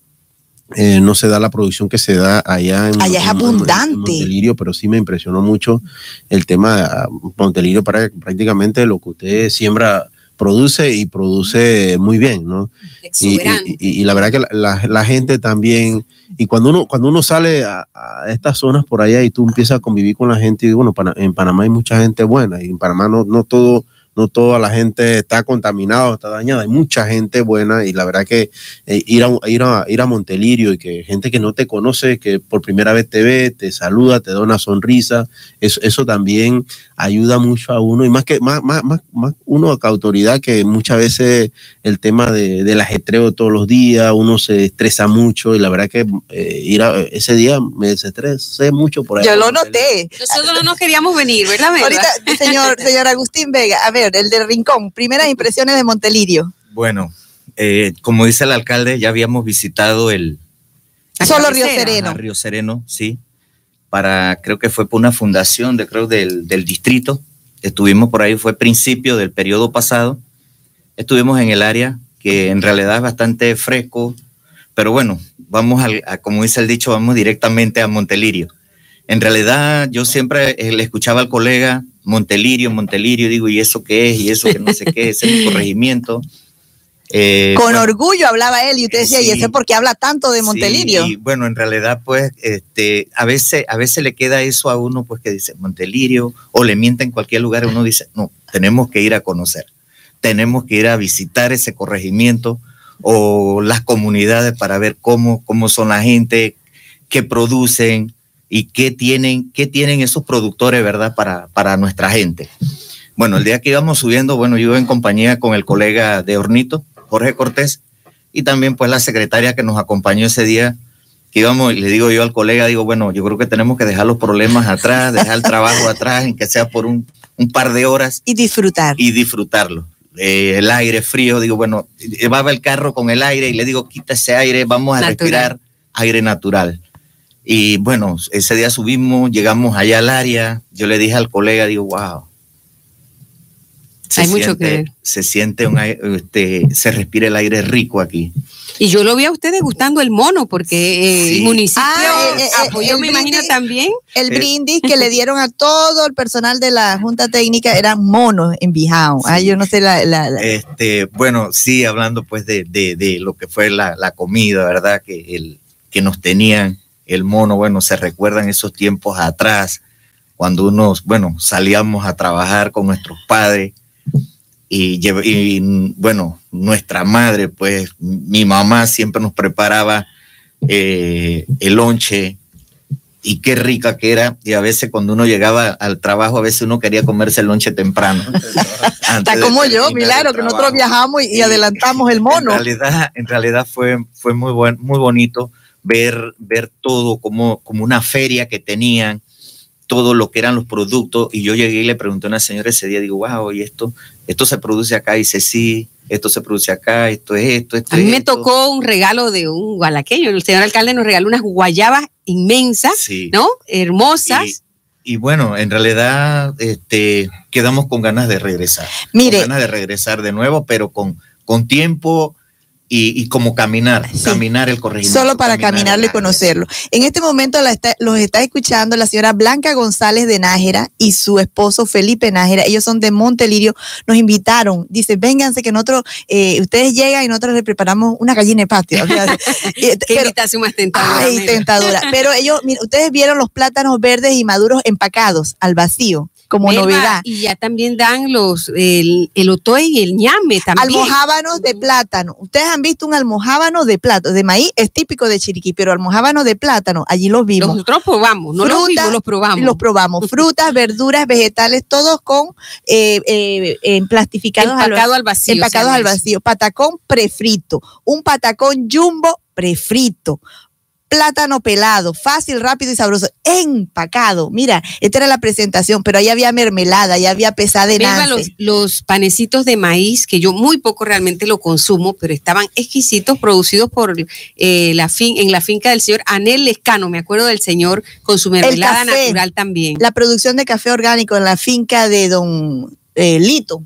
Eh, no se da la producción que se da allá en, allá es abundante. Montelirio, pero sí me impresionó mucho el tema de Montelirio para prácticamente lo que usted siembra produce y produce muy bien, ¿no? Y, la verdad que la, gente también, y cuando uno, cuando uno sale a, estas zonas por allá y tú empiezas a convivir con la gente, y bueno, en Panamá hay mucha gente buena, y en Panamá no, no todo no toda la gente está contaminada, está dañada, hay mucha gente buena y la verdad que eh, ir, a, ir, a, ir a Montelirio y que gente que no te conoce, que por primera vez te ve, te saluda, te da una sonrisa, eso, eso también ayuda mucho a uno y más que más, más, más, más uno que autoridad que muchas veces el tema de, del ajetreo todos los días, uno se estresa mucho y la verdad que eh, ir a, ese día me desestresé mucho por ahí. Yo lo noté. Nosotros no nos queríamos venir, ¿verdad? Ahorita, señor, señor Agustín Vega, a ver, el de Rincón, primeras impresiones de Montelirio. Bueno, eh, como dice el alcalde, ya habíamos visitado el... Solo Río Sereno. Río Sereno, sí. Para, creo que fue por una fundación de, creo, del, del distrito. Estuvimos por ahí, fue principio del periodo pasado. Estuvimos en el área que en realidad es bastante fresco, pero bueno, vamos a, como dice el dicho, vamos directamente a Montelirio. En realidad, yo siempre eh, le escuchaba al colega Montelirio, Montelirio, digo, ¿y eso qué es? ¿Y eso que no sé qué es? el corregimiento. Eh, Con orgullo hablaba él y usted decía, ¿y ese por qué habla tanto de Montelirio? y bueno, en realidad, pues, este, a veces, a veces le queda eso a uno, pues, que dice Montelirio, o le miente en cualquier lugar, uno dice, no, tenemos que ir a conocer, tenemos que ir a visitar ese corregimiento o las comunidades para ver cómo, cómo son la gente, que producen, y qué tienen, qué tienen esos productores, ¿verdad? Para, para nuestra gente. Bueno, el día que íbamos subiendo, bueno, yo en compañía con el colega de Hornito, Jorge Cortés, y también pues la secretaria que nos acompañó ese día, que íbamos, y le digo yo al colega, digo, bueno, yo creo que tenemos que dejar los problemas atrás, dejar el trabajo atrás, en que sea por un, un par de horas. Y disfrutar. Y disfrutarlo. Eh, el aire frío, digo, bueno, llevaba el carro con el aire y le digo, quita ese aire, vamos a respirar aire natural. Y bueno, ese día subimos, llegamos allá al área, yo le dije al colega, digo, wow. Hay mucho que Se siente un este, se respira el aire rico aquí. Y yo lo vi a ustedes gustando el mono, porque eh, el municipio ah, eh, eh, apoyó, me imagino también. El brindis que le dieron a todo el personal de la Junta Técnica eran monos en Bijao. Ah, yo no sé la, Este, bueno, sí, hablando pues de, de, de lo que fue la, la, comida, ¿verdad? Que, el, que nos tenían el mono, bueno, se recuerdan esos tiempos atrás, cuando unos, bueno, salíamos a trabajar con nuestros padres y, bueno, nuestra madre, pues mi mamá siempre nos preparaba eh, el lonche y qué rica que era. Y a veces cuando uno llegaba al trabajo, a veces uno quería comerse el lonche temprano. Está como yo, milagro, que nosotros viajamos y, adelantamos el mono. En realidad, en realidad fue, fue muy, buen, muy bonito ver, ver todo como, como una feria que tenían, todo lo que eran los productos y yo llegué y le pregunté a una señora ese día, digo, wow, y esto, esto se produce acá, y dice, sí, esto se produce acá, esto es esto, esto A mí me esto. tocó un regalo de un gualaqueño, el señor alcalde nos regaló unas guayabas inmensas, Sí. ¿no? Hermosas. Y, y bueno, en realidad este, quedamos con ganas de regresar. Mire. Con ganas de regresar de nuevo, pero con, con tiempo y, y como caminar, Sí. caminar el corregimiento. Solo para caminar caminarlo y conocerlo. En este momento la está- los está escuchando la señora Blanca González de Nájera y su esposo Felipe Nájera. Ellos son de Montelirio. Nos invitaron. Dice, vénganse que nosotros, eh, ustedes llegan y nosotros les preparamos una gallina de patio. Qué pero- invitación más tentadora. Ay, tentadora. Pero ellos, mira, ustedes vieron los plátanos verdes y maduros empacados al vacío, como Melba, novedad. Y ya también dan los, el, el otoy y el ñame también. Almojábanos de plátano. Ustedes han visto un almojábano de plátano, de maíz, es típico de Chiriquí, pero almojábano de plátano, allí los vimos. Nosotros probamos, no los vimos, los probamos. Los probamos. Frutas, verduras, vegetales, todos con eh, eh, eh, plastificados Empacado al vacío. empacados al vacío. Patacón prefrito. Un patacón jumbo prefrito. Plátano pelado, fácil, rápido y sabroso. Empacado. Mira, esta era la presentación, pero ahí había mermelada, ahí había nance. los, los panecitos de maíz, que yo muy poco realmente lo consumo, pero estaban exquisitos, producidos por eh, la fin, en la finca del señor Anel Lescano, me acuerdo del señor, con su mermelada café. natural también. La producción de café orgánico en la finca de Don eh, Lito.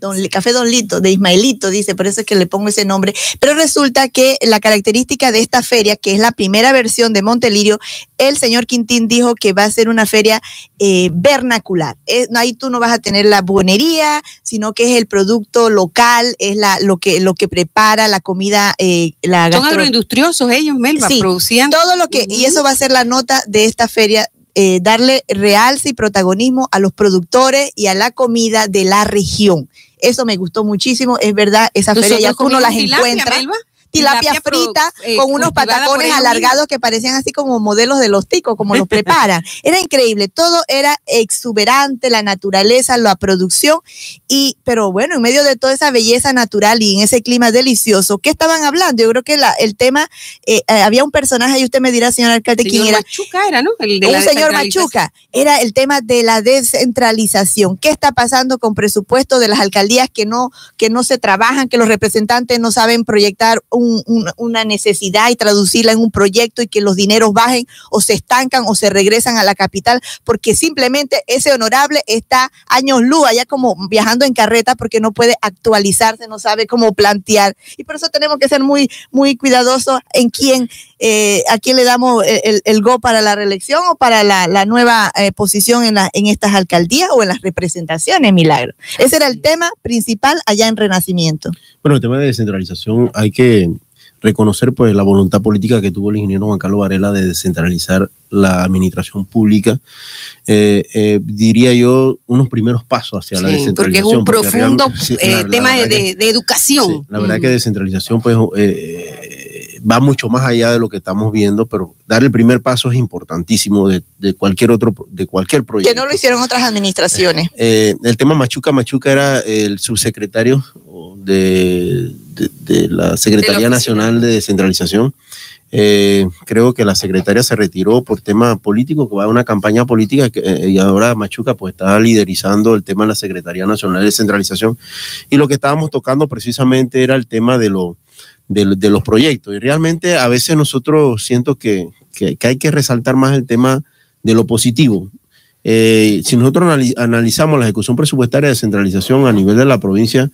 Don, Café Don Lito, de Ismaelito, dice, por eso es que le pongo ese nombre. Pero resulta que la característica de esta feria, que es la primera versión de Montelirio, el señor Quintín dijo que va a ser una feria eh, vernacular. Es- no, ahí tú no vas a tener la buonería, sino que es el producto local, es la, lo, que, lo que prepara la comida, eh, la Son agroindustriosos ellos, Melba, Sí, producían todo lo que, y eso va a ser la nota de esta feria, eh, darle realce y protagonismo a los productores y a la comida de la región. Eso me gustó muchísimo, es verdad, esa feria ya tú no las comimos tilapia, encuentras. Melba. Tilapia tilapia pro- frita eh, con unos patacones alargados que parecían así como modelos de los ticos, como los preparan. Era increíble, todo era exuberante, la naturaleza, la producción, y pero bueno, en medio de toda esa belleza natural y en ese clima delicioso, ¿qué estaban hablando? Yo creo que la- el tema, eh, eh, había un personaje, y usted me dirá, señor alcalde, quién Señor era. Machuca era, ¿no? El de la un señor. Machuca, era el tema de la descentralización. ¿Qué está pasando con presupuesto de las alcaldías que no, que no se trabajan, que los representantes no saben proyectar un- un- una necesidad y traducirla en un proyecto y que los dineros bajen o se estancan o se regresan a la capital? Porque simplemente ese honorable está años luz, allá como viajando en carreta porque no puede actualizarse, no sabe cómo plantear. Y por eso tenemos que ser muy, muy cuidadosos en quién eh, a quién le damos el, el- el go para la reelección o para la, la nueva eh, posición en, la, en estas alcaldías o en las representaciones, Milagro. Ese era el tema principal allá en Renacimiento. Bueno, el tema de descentralización hay que reconocer pues la voluntad política que tuvo el ingeniero Juan Carlos Varela de descentralizar la administración pública. Eh, eh, diría yo unos primeros pasos hacia la descentralización. porque es un porque profundo real- sí, eh, la- la tema de, que- de- educación. Sí, la verdad Mm. que descentralización pues eh, va mucho más allá de lo que estamos viendo, pero dar el primer paso es importantísimo de, de cualquier otro de cualquier proyecto. Que no lo hicieron otras administraciones. Eh, el tema Machuca Machuca era el subsecretario de, de- de la Secretaría. Nacional de Descentralización. Eh, creo que la secretaria se retiró por tema político, que va a una campaña política que, eh, y ahora Machuca pues está liderizando el tema de la Secretaría Nacional de Descentralización. Y lo que estábamos tocando precisamente era el tema de, lo, de, los proyectos. Y realmente a veces nosotros siento que, que- hay que resaltar más el tema de lo positivo. Eh, si nosotros anali- analizamos la ejecución presupuestaria de descentralización a nivel de la provincia,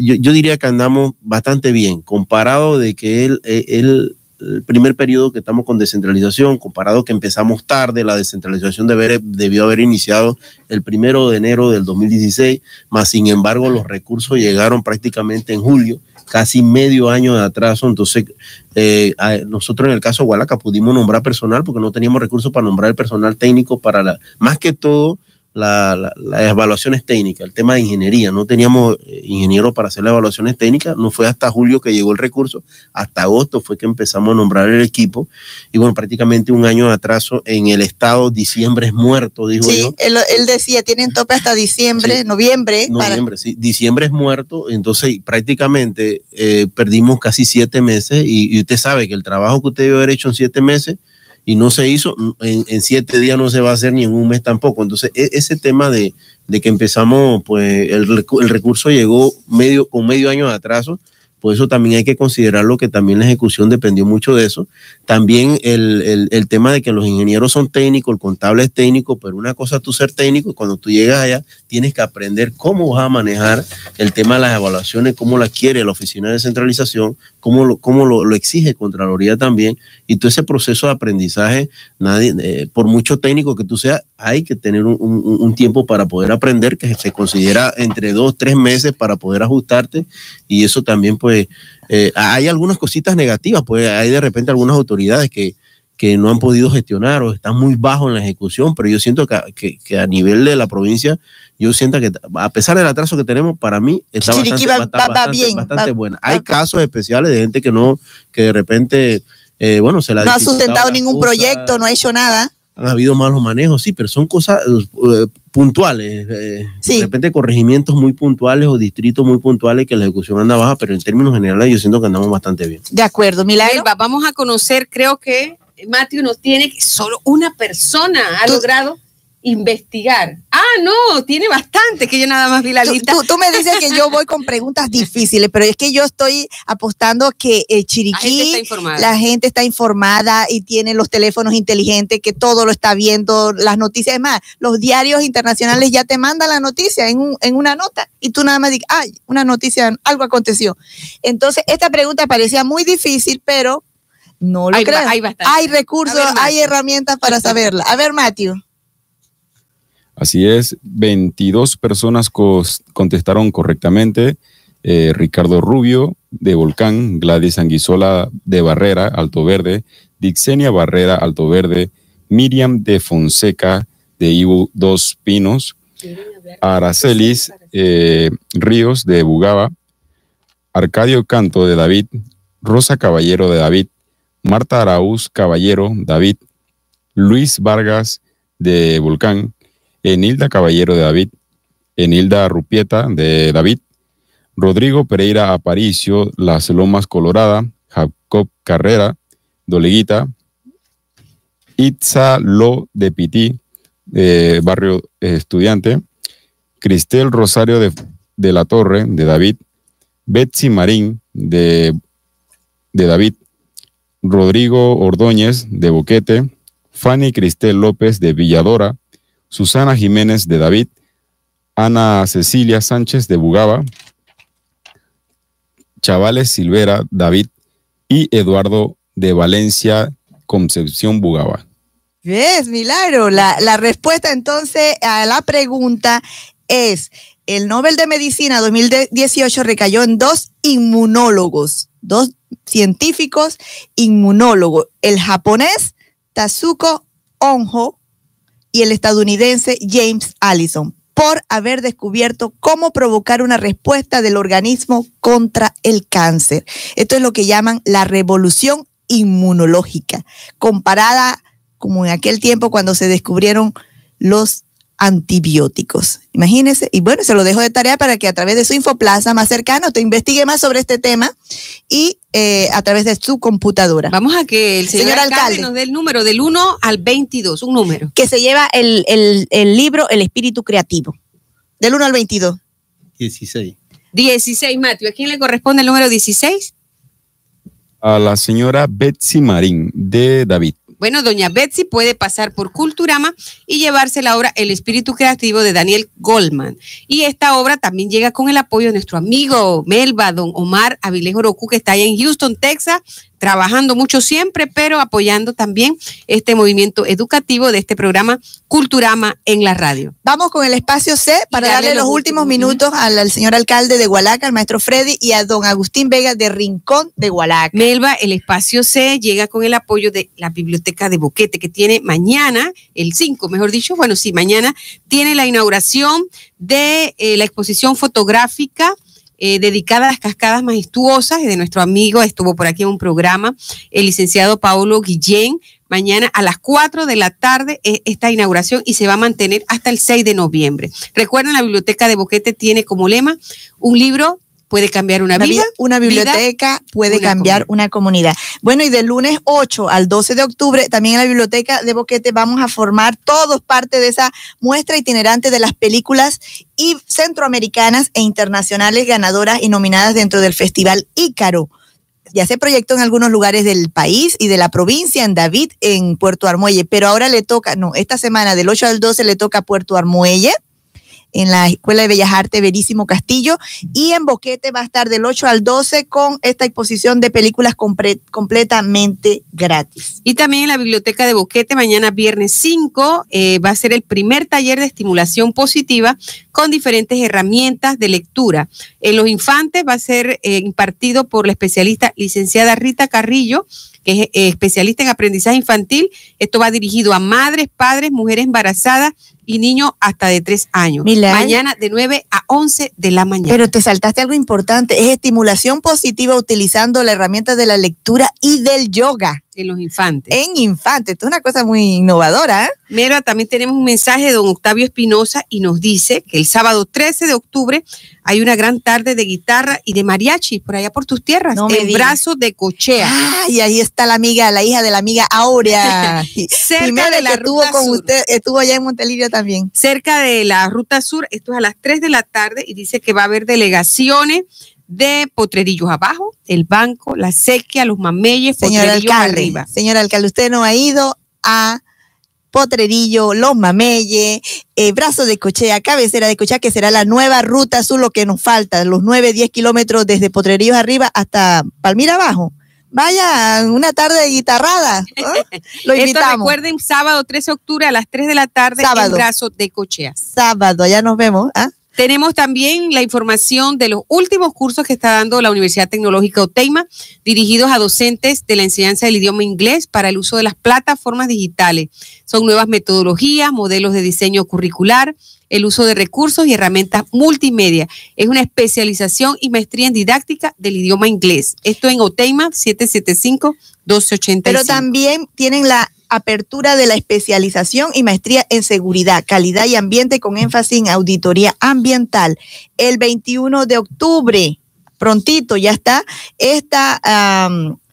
yo, yo diría que andamos bastante bien, comparado de que el, el, primer periodo que estamos con descentralización, comparado que empezamos tarde, la descentralización debe haber- debió haber iniciado el primero de enero del 2016, más sin embargo los recursos llegaron prácticamente en julio, casi medio año de atraso, entonces eh, nosotros en el caso de Hualaca pudimos nombrar personal porque no teníamos recursos para nombrar el personal técnico para la, más que todo la- la- las evaluaciones técnicas, el tema de ingeniería, no teníamos eh, ingenieros para hacer las evaluaciones técnicas, no fue hasta julio que llegó el recurso, hasta agosto fue que empezamos a nombrar el equipo y bueno, prácticamente un año de atraso en el estado, diciembre es muerto, dijo Sí, yo. él, él decía, tienen tope hasta diciembre, Sí. noviembre. para- Noviembre, sí. Diciembre es muerto, entonces prácticamente eh, perdimos casi siete meses y, y usted sabe que el trabajo que usted debe haber hecho en siete meses y no se hizo, en, siete días no se va a hacer ni en un mes tampoco. Entonces, e, ese tema de, que empezamos, pues el, el, recurso llegó medio, con medio año de atraso, por eso también hay que considerarlo que también la ejecución dependió mucho de eso. También el, tema de que los ingenieros son técnicos, el contable es técnico, pero una cosa es tú ser técnico cuando tú llegas allá tienes que aprender cómo vas a manejar el tema de las evaluaciones, cómo las quiere la oficina de centralización, cómo lo, cómo lo, exige Contraloría también. Y todo ese proceso de aprendizaje, nadie, eh, por mucho técnico que tú seas, hay que tener un, un, tiempo para poder aprender, que se considera entre dos, tres meses para poder ajustarte. Y eso también, pues, eh, hay algunas cositas negativas, pues hay de repente algunas autoridades que, que no han podido gestionar o están muy bajos en la ejecución, pero yo siento que, que, a nivel de la provincia, yo siento que a pesar del atraso que tenemos, para mí está bastante, buena. Hay casos especiales de gente que no, que de repente, eh, bueno, se la No ha sustentado ningún proyecto, no ha hecho nada. Han habido malos manejos, sí, pero son cosas eh, puntuales. Eh, de repente corregimientos muy puntuales o distritos muy puntuales que la ejecución anda baja, pero en términos generales yo siento que andamos bastante bien. De acuerdo, Milagro. Vamos a conocer, creo que Matthew nos tiene que solo una persona ha logrado investigar. Ah, no, tiene bastante, que yo nada más vi la lista. Tú, me dices que yo voy con preguntas difíciles, pero es que yo estoy apostando que el Chiriquí, la gente, está informada y tiene los teléfonos inteligentes, que todo lo está viendo, las noticias. Es más, los diarios internacionales ya te mandan la noticia en, en una nota y tú nada más dices, ay, una noticia, algo aconteció. Entonces, esta pregunta parecía muy difícil, pero no lo hay, creo. Hay, recursos, hay herramientas para saberla. A ver, Matthew. Así es, 22 personas contestaron correctamente. Eh, Ricardo Rubio de Volcán, Gladys Anguizola de Barrera, Alto Verde, Dixenia Barrera, Alto Verde, Miriam de Fonseca de Ibu Dos Pinos, Aracelis eh, Ríos de Bugaba, Arcadio Canto de David, Rosa Caballero de David, Marta Araúz Caballero, David, Luis Vargas de Volcán, Enilda Caballero de David, Enilda Rupieta de David, Rodrigo Pereira Aparicio, Las Lomas Colorada, Jacob Carrera, Doleguita, Itza Lo de Pití, Barrio Estudiante, Cristel Rosario de, de, la Torre, de David, Betsy Marín, de, de David, Rodrigo Ordóñez de Boquete, Fanny Cristel López de Villadora, Susana Jiménez de David, Ana Cecilia Sánchez de Bugaba, Chavales Silvera David y Eduardo de Valencia Concepción Bugaba. Es milagro. La, respuesta entonces a la pregunta es, el Nobel de Medicina 2018 recayó en dos inmunólogos, dos científicos inmunólogos, el japonés Tazuko Onjo y el estadounidense James Allison, por haber descubierto cómo provocar una respuesta del organismo contra el cáncer. Esto es lo que llaman la revolución inmunológica, comparada como en aquel tiempo cuando se descubrieron los antibióticos. Imagínense, y bueno, se lo dejo de tarea para que a través de su infoplaza más cercano te investigue más sobre este tema y eh, a través de su computadora. Vamos a que el señor, alcalde, nos dé el número del 1 al 22, un número. Que se lleva el, el libro El espíritu creativo, del 1 al 22. 16. 16, Mateo. ¿A quién le corresponde el número 16? A la señora Betsy Marín de David. Bueno, doña Betsy puede pasar por Culturama y llevarse la obra El espíritu creativo de Daniel Goldman. Y esta obra también llega con el apoyo de nuestro amigo Melba, don Omar Avilejo Roku, que está allá en Houston, Texas, trabajando mucho siempre, pero apoyando también este movimiento educativo de este programa Culturama en la radio. Vamos con el espacio C para darle, los, últimos minutos al, señor alcalde de Hualaca, al maestro Freddy, y a don Agustín Vega de Rincón de Hualaca. Melba, el espacio C llega con el apoyo de la Biblioteca de Boquete, que tiene mañana, el 5, mejor dicho, bueno, sí, mañana tiene la inauguración de eh, la exposición fotográfica eh, dedicada a las cascadas majestuosas de nuestro amigo, estuvo por aquí en un programa, el licenciado Paulo Guillén. Mañana a las 4 de la tarde es esta inauguración y se va a mantener hasta el 6 de noviembre. Recuerden, la biblioteca de Boquete tiene como lema un libro puede cambiar una, vida, Una biblioteca puede cambiar una comunidad. Bueno, y del lunes 8 al 12 de octubre, también en la biblioteca de Boquete vamos a formar todos parte de esa muestra itinerante de las películas y centroamericanas e internacionales ganadoras y nominadas dentro del Festival Ícaro ya se proyectó en algunos lugares del país y de la provincia, en David, en Puerto Armuelle, pero ahora le toca, no, esta semana del 8 al 12 le toca Puerto Armuelle en la Escuela de Bellas Artes Verísimo Castillo y en Boquete va a estar del 8 al 12 con esta exposición de películas completamente gratis. Y también en la Biblioteca de Boquete, mañana viernes 5, eh, va a ser el primer taller de estimulación positiva con diferentes herramientas de lectura. En los infantes va a ser eh, impartido por la especialista licenciada Rita Carrillo que es eh, especialista en aprendizaje infantil. Esto va dirigido a madres, padres, mujeres embarazadas y niños hasta de tres años. Mañana de 9 a 11 de la mañana. Pero te saltaste algo importante, es estimulación positiva utilizando la herramienta de la lectura y del yoga. En los infantes. En infantes, esto es una cosa muy innovadora. ¿eh? Mira, también tenemos un mensaje de don Octavio Espinosa y nos dice que el sábado 13 de octubre hay una gran tarde de guitarra y de mariachi por allá por tus tierras, no en Brazo de Cochea. Ah, y ahí está la amiga, la hija de la amiga Aurea. Cerca de la estuvo con usted, estuvo allá en Montelirio también. Cerca de la Ruta Sur, esto es a las 3 de la tarde y dice que va a haber delegaciones de Potrerillos abajo, el banco, la sequía, los mameyes, señor Potrerillos alcalde, arriba. Señor alcalde, usted no ha ido a Potrerillo, Los Mameyes, eh, Brazo de Cochea, Cabecera de Cochea, que será la nueva ruta azul, lo que nos falta, los 9, 10 kilómetros desde Potrerillos arriba hasta Palmira abajo. Vaya, una tarde de guitarrada. ¿eh? Lo invitamos. Esto recuerden, sábado 13 de octubre a las 3 de la tarde sábado. en Brazo de Cochea. Sábado, allá nos vemos. ¿ah? Tenemos también la información de los últimos cursos que está dando la Universidad Tecnológica Oteima, dirigidos a docentes de la enseñanza del idioma inglés para el uso de las plataformas digitales. Son nuevas metodologías, modelos de diseño curricular, el uso de recursos y herramientas multimedia. Es una especialización y maestría en didáctica del idioma inglés. Esto en Oteima 775 285. Pero también tienen la apertura de la especialización y maestría en seguridad, calidad y ambiente con énfasis en auditoría ambiental. El 21 de octubre, prontito ya está, esta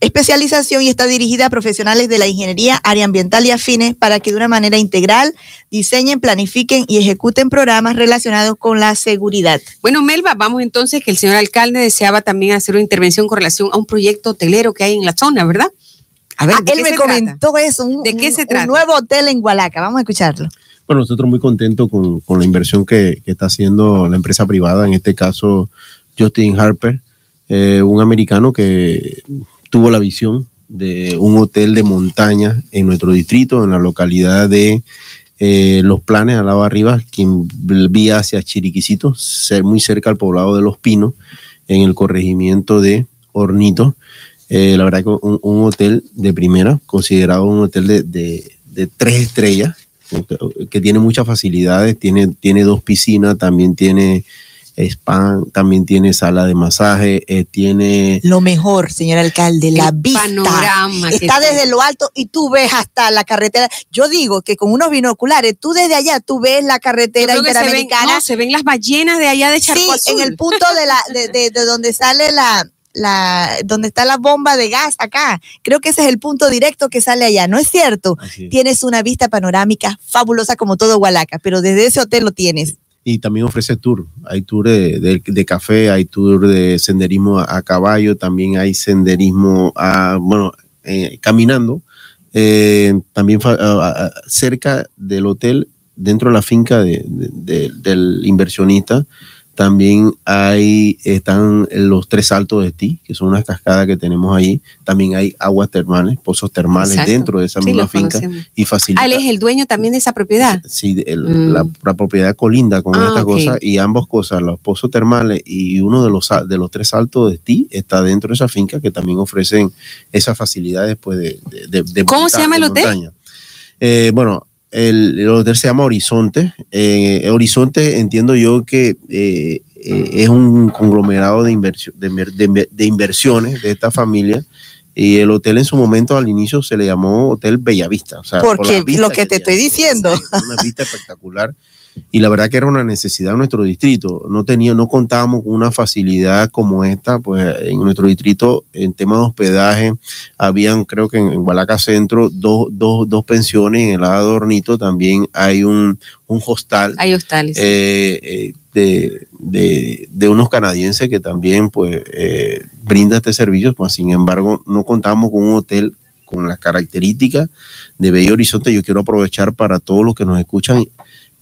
especialización y está dirigida a profesionales de la ingeniería, área ambiental y afines para que de una manera integral diseñen, planifiquen y ejecuten programas relacionados con la seguridad. Bueno, Melba, vamos entonces que el señor alcalde deseaba también hacer una intervención con relación a un proyecto hotelero que hay en la zona, ¿verdad? A ver, ah, él me comentó eso. ¿De qué se trata? Un nuevo hotel en Hualaca. Vamos a escucharlo. Bueno, nosotros muy contentos con, con la inversión que, que, está haciendo la empresa privada, en este caso Justin Harper, eh, un americano que tuvo la visión de un hotel de montaña en nuestro distrito, en la localidad de eh, Los Planes, al lado arriba, quien vía hacia Chiriquicito, ser muy cerca al poblado de Los Pinos, en el corregimiento de Hornito. Eh, la verdad que un, un, hotel de primera, considerado un hotel de, de, de, tres estrellas, que tiene muchas facilidades, tiene, tiene dos piscinas, también tiene spa, también tiene sala de masaje, eh, tiene... Lo mejor, señor alcalde, la vista. Panorama Está desde lo alto y tú ves hasta la carretera. Yo digo que con unos binoculares, tú desde allá, tú ves la carretera interamericana. Se ven, no, se ven las ballenas de allá de Charco Sí, en el punto de, la, de, de, de donde sale la la, donde está la bomba de gas acá. Creo que ese es el punto directo que sale allá, ¿no es cierto? Tienes una vista panorámica fabulosa como todo Hualaca, pero desde ese hotel lo tienes. Y también ofrece tour. Hay tour de, de, de café, hay tour de senderismo a, a, caballo, también hay senderismo a, bueno, eh, caminando. Eh, también uh, cerca del hotel, dentro de la finca de, del inversionista, también hay, están los tres saltos de ti, que son unas cascadas que tenemos ahí. También hay aguas termales, pozos termales Exacto. dentro de esa sí, misma finca. Y facilita. Ah, él es el dueño también de esa propiedad. Sí, el, mm. la, la, propiedad colinda con ah, estas okay. cosas. Y ambas cosas, los pozos termales y uno de los, de los tres saltos de ti, está dentro de esa finca que también ofrecen esas facilidades pues, de, de, de ¿Cómo monta, se llama el hotel? Eh, bueno, el, el, hotel se llama Horizonte. Eh, Horizonte entiendo yo que eh, eh, es un conglomerado de, inversión, de, de, de, inversiones de esta familia. Y el hotel en su momento al inicio se le llamó Hotel Bellavista. O sea, Porque por lo que, que te estoy diciendo. una vista espectacular. Y la verdad que era una necesidad en nuestro distrito. No tenía, no contábamos con una facilidad como esta, pues en nuestro distrito en tema de hospedaje habían, creo que en, Gualaca Centro, dos, dos, dos pensiones, en el lado de Hornito también hay un, un hostal. Hay hostales. Eh, eh, de, de, de, unos canadienses que también pues eh, brinda este servicio, pues sin embargo no contamos con un hotel con las características de Bello Horizonte. Yo quiero aprovechar para todos los que nos escuchan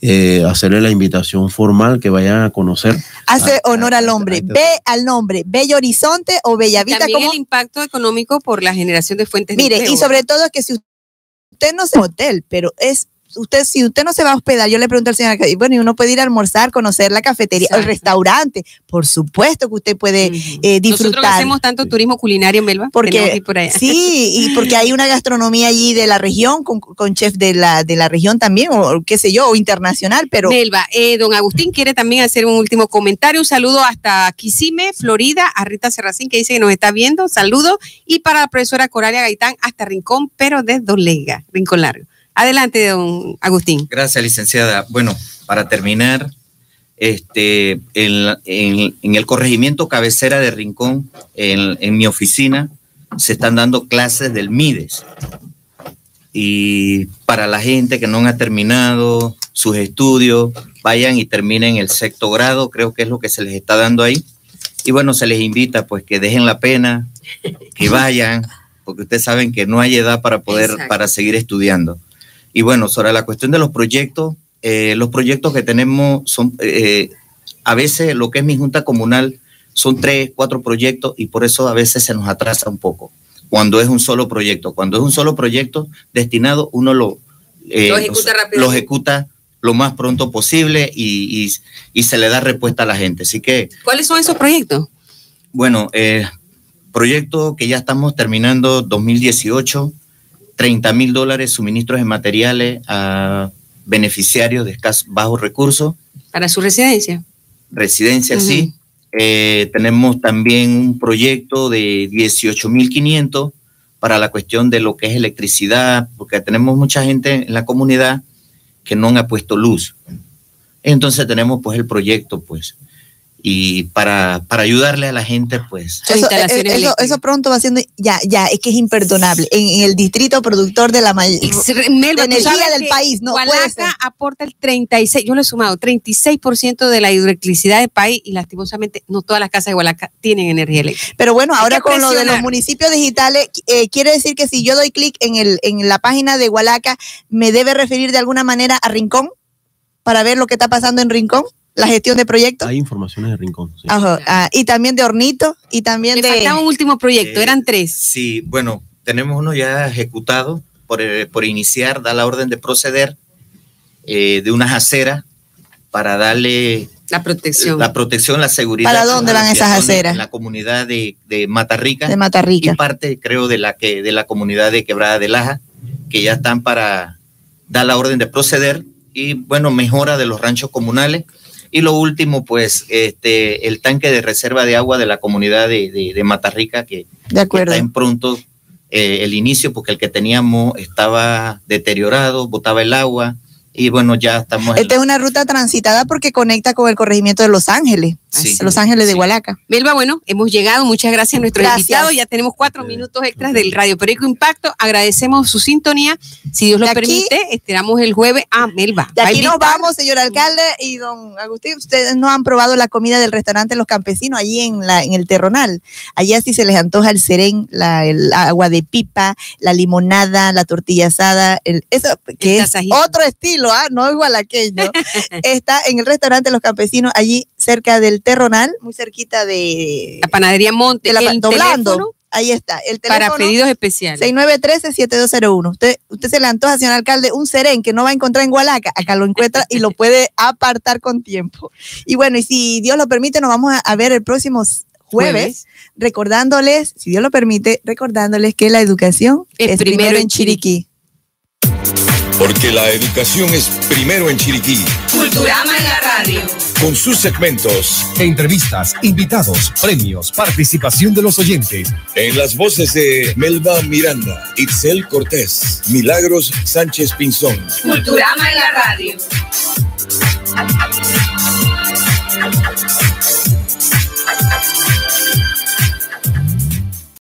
eh, hacerle la invitación formal que vayan a conocer. Hace honor al hombre. Ve al nombre, Bello Horizonte o Bellavita. También el impacto económico por la generación de fuentes Mire, de y sobre todo que si usted no es hotel, pero es usted, si usted no se va a hospedar, yo le pregunto al señor, bueno, y uno puede ir a almorzar, conocer la cafetería, el restaurante, por supuesto que usted puede eh, disfrutar. Nosotros hacemos tanto turismo culinario, Melba, porque por sí, y porque hay una gastronomía allí de la región, con, con chef de la, de la región también, o qué sé yo, o internacional, pero... Melba, eh, don Agustín quiere también hacer un último comentario, un saludo hasta Quisime, Florida, a Rita Serracín, que dice que nos está viendo, saludo, y para la profesora Coralia Gaitán, hasta Rincón, pero de Dolega, Rincón Largo. Adelante, don Agustín. Gracias, licenciada. Bueno, para terminar, este, en, el corregimiento cabecera de Rincón, en, mi oficina, se están dando clases del MIDES. Y para la gente que no ha terminado sus estudios, vayan y terminen el sexto grado, creo que es lo que se les está dando ahí. Y bueno, se les invita pues que dejen la pena, que vayan, porque ustedes saben que no hay edad para poder, para seguir estudiando. Y bueno, sobre la cuestión de los proyectos, eh, los proyectos que tenemos son, eh, a veces lo que es mi junta comunal son tres, cuatro proyectos y por eso a veces se nos atrasa un poco cuando es un solo proyecto. Cuando es un solo proyecto destinado, uno lo, eh, lo, ejecuta, lo ejecuta lo más pronto posible y, y, se le da respuesta a la gente. Así que... ¿Cuáles son esos proyectos? Bueno, eh, proyecto que ya estamos terminando 2018 30 mil dólares suministros de materiales a beneficiarios de escasos bajos recursos. ¿Para su residencia? Residencia, sí. Eh, tenemos también un proyecto de 18 mil 500 para la cuestión de lo que es electricidad, porque tenemos mucha gente en la comunidad que no han puesto luz. Entonces tenemos pues el proyecto pues y para, para ayudarle a la gente, pues. Eso, eh, eso, pronto va siendo, ya, ya, es que es imperdonable. En, el distrito productor de la mayoría energía del país, no Gualaca aporta el 36, yo lo he sumado, 36% de la hidroelectricidad del país y lastimosamente no todas las casas de Gualaca tienen energía eléctrica. Pero bueno, ahora con lo de los municipios digitales, eh, quiere decir que si yo doy clic en, el, en la página de Gualaca, ¿me debe referir de alguna manera a Rincón para ver lo que está pasando en Rincón? La gestión de proyectos. Hay informaciones de Rincón. Ah, y también de Hornito y también de... faltaba un último proyecto, eran tres. Sí, bueno, tenemos uno ya ejecutado por, eh, por iniciar, da la orden de proceder eh, de unas aceras para darle... La protección. La protección, la seguridad. ¿Para dónde van esas aceras? En la comunidad de, de Matarrica. De Matarrica. Y parte, creo, de la, que, de la comunidad de Quebrada de Laja, que ya están para dar la orden de proceder y, bueno, mejora de los ranchos comunales y lo último, pues, este, el tanque de reserva de agua de la comunidad de, de, Matarrica, que, de acuerdo. está en pronto eh, el inicio, porque el que teníamos estaba deteriorado, botaba el agua, y bueno, ya estamos. Esta es una ruta transitada porque conecta con el corregimiento de Los Ángeles, Los Ángeles de Hualaca. Melba, bueno, hemos llegado. Muchas gracias a nuestros invitados. Ya tenemos cuatro minutos extras del Radio Perico Impacto. Agradecemos su sintonía. Si Dios lo permite, esperamos el jueves a Melba. De aquí nos vamos, señor alcalde y don Agustín. Ustedes no han probado la comida del restaurante Los Campesinos allí en, la, en el Terronal. Allí así se les antoja el serén, la, el agua de pipa, la limonada, la tortilla asada, el, eso que es otro estilo Ah, no es gualaqueño, está en el restaurante Los Campesinos, allí cerca del Terronal, muy cerquita de... La panadería Monte, la, el doblando. Ahí está, el teléfono. Para pedidos especiales. 6913-7201. Usted, usted se le antoja, señor alcalde, un serén que no va a encontrar en Gualaca. Acá lo encuentra y lo puede apartar con tiempo. Y bueno, y si Dios lo permite, nos vamos a, ver el próximo jueves, recordándoles, si Dios lo permite, recordándoles que la educación es, primero, en Chiriquí. Porque la educación es primero en Chiriquí. Culturama en la radio. Con sus segmentos. Entrevistas, invitados, premios, participación de los oyentes. En las voces de Melba Miranda, Itzel Cortés, Milagros Sánchez Pinzón. Culturama en la radio.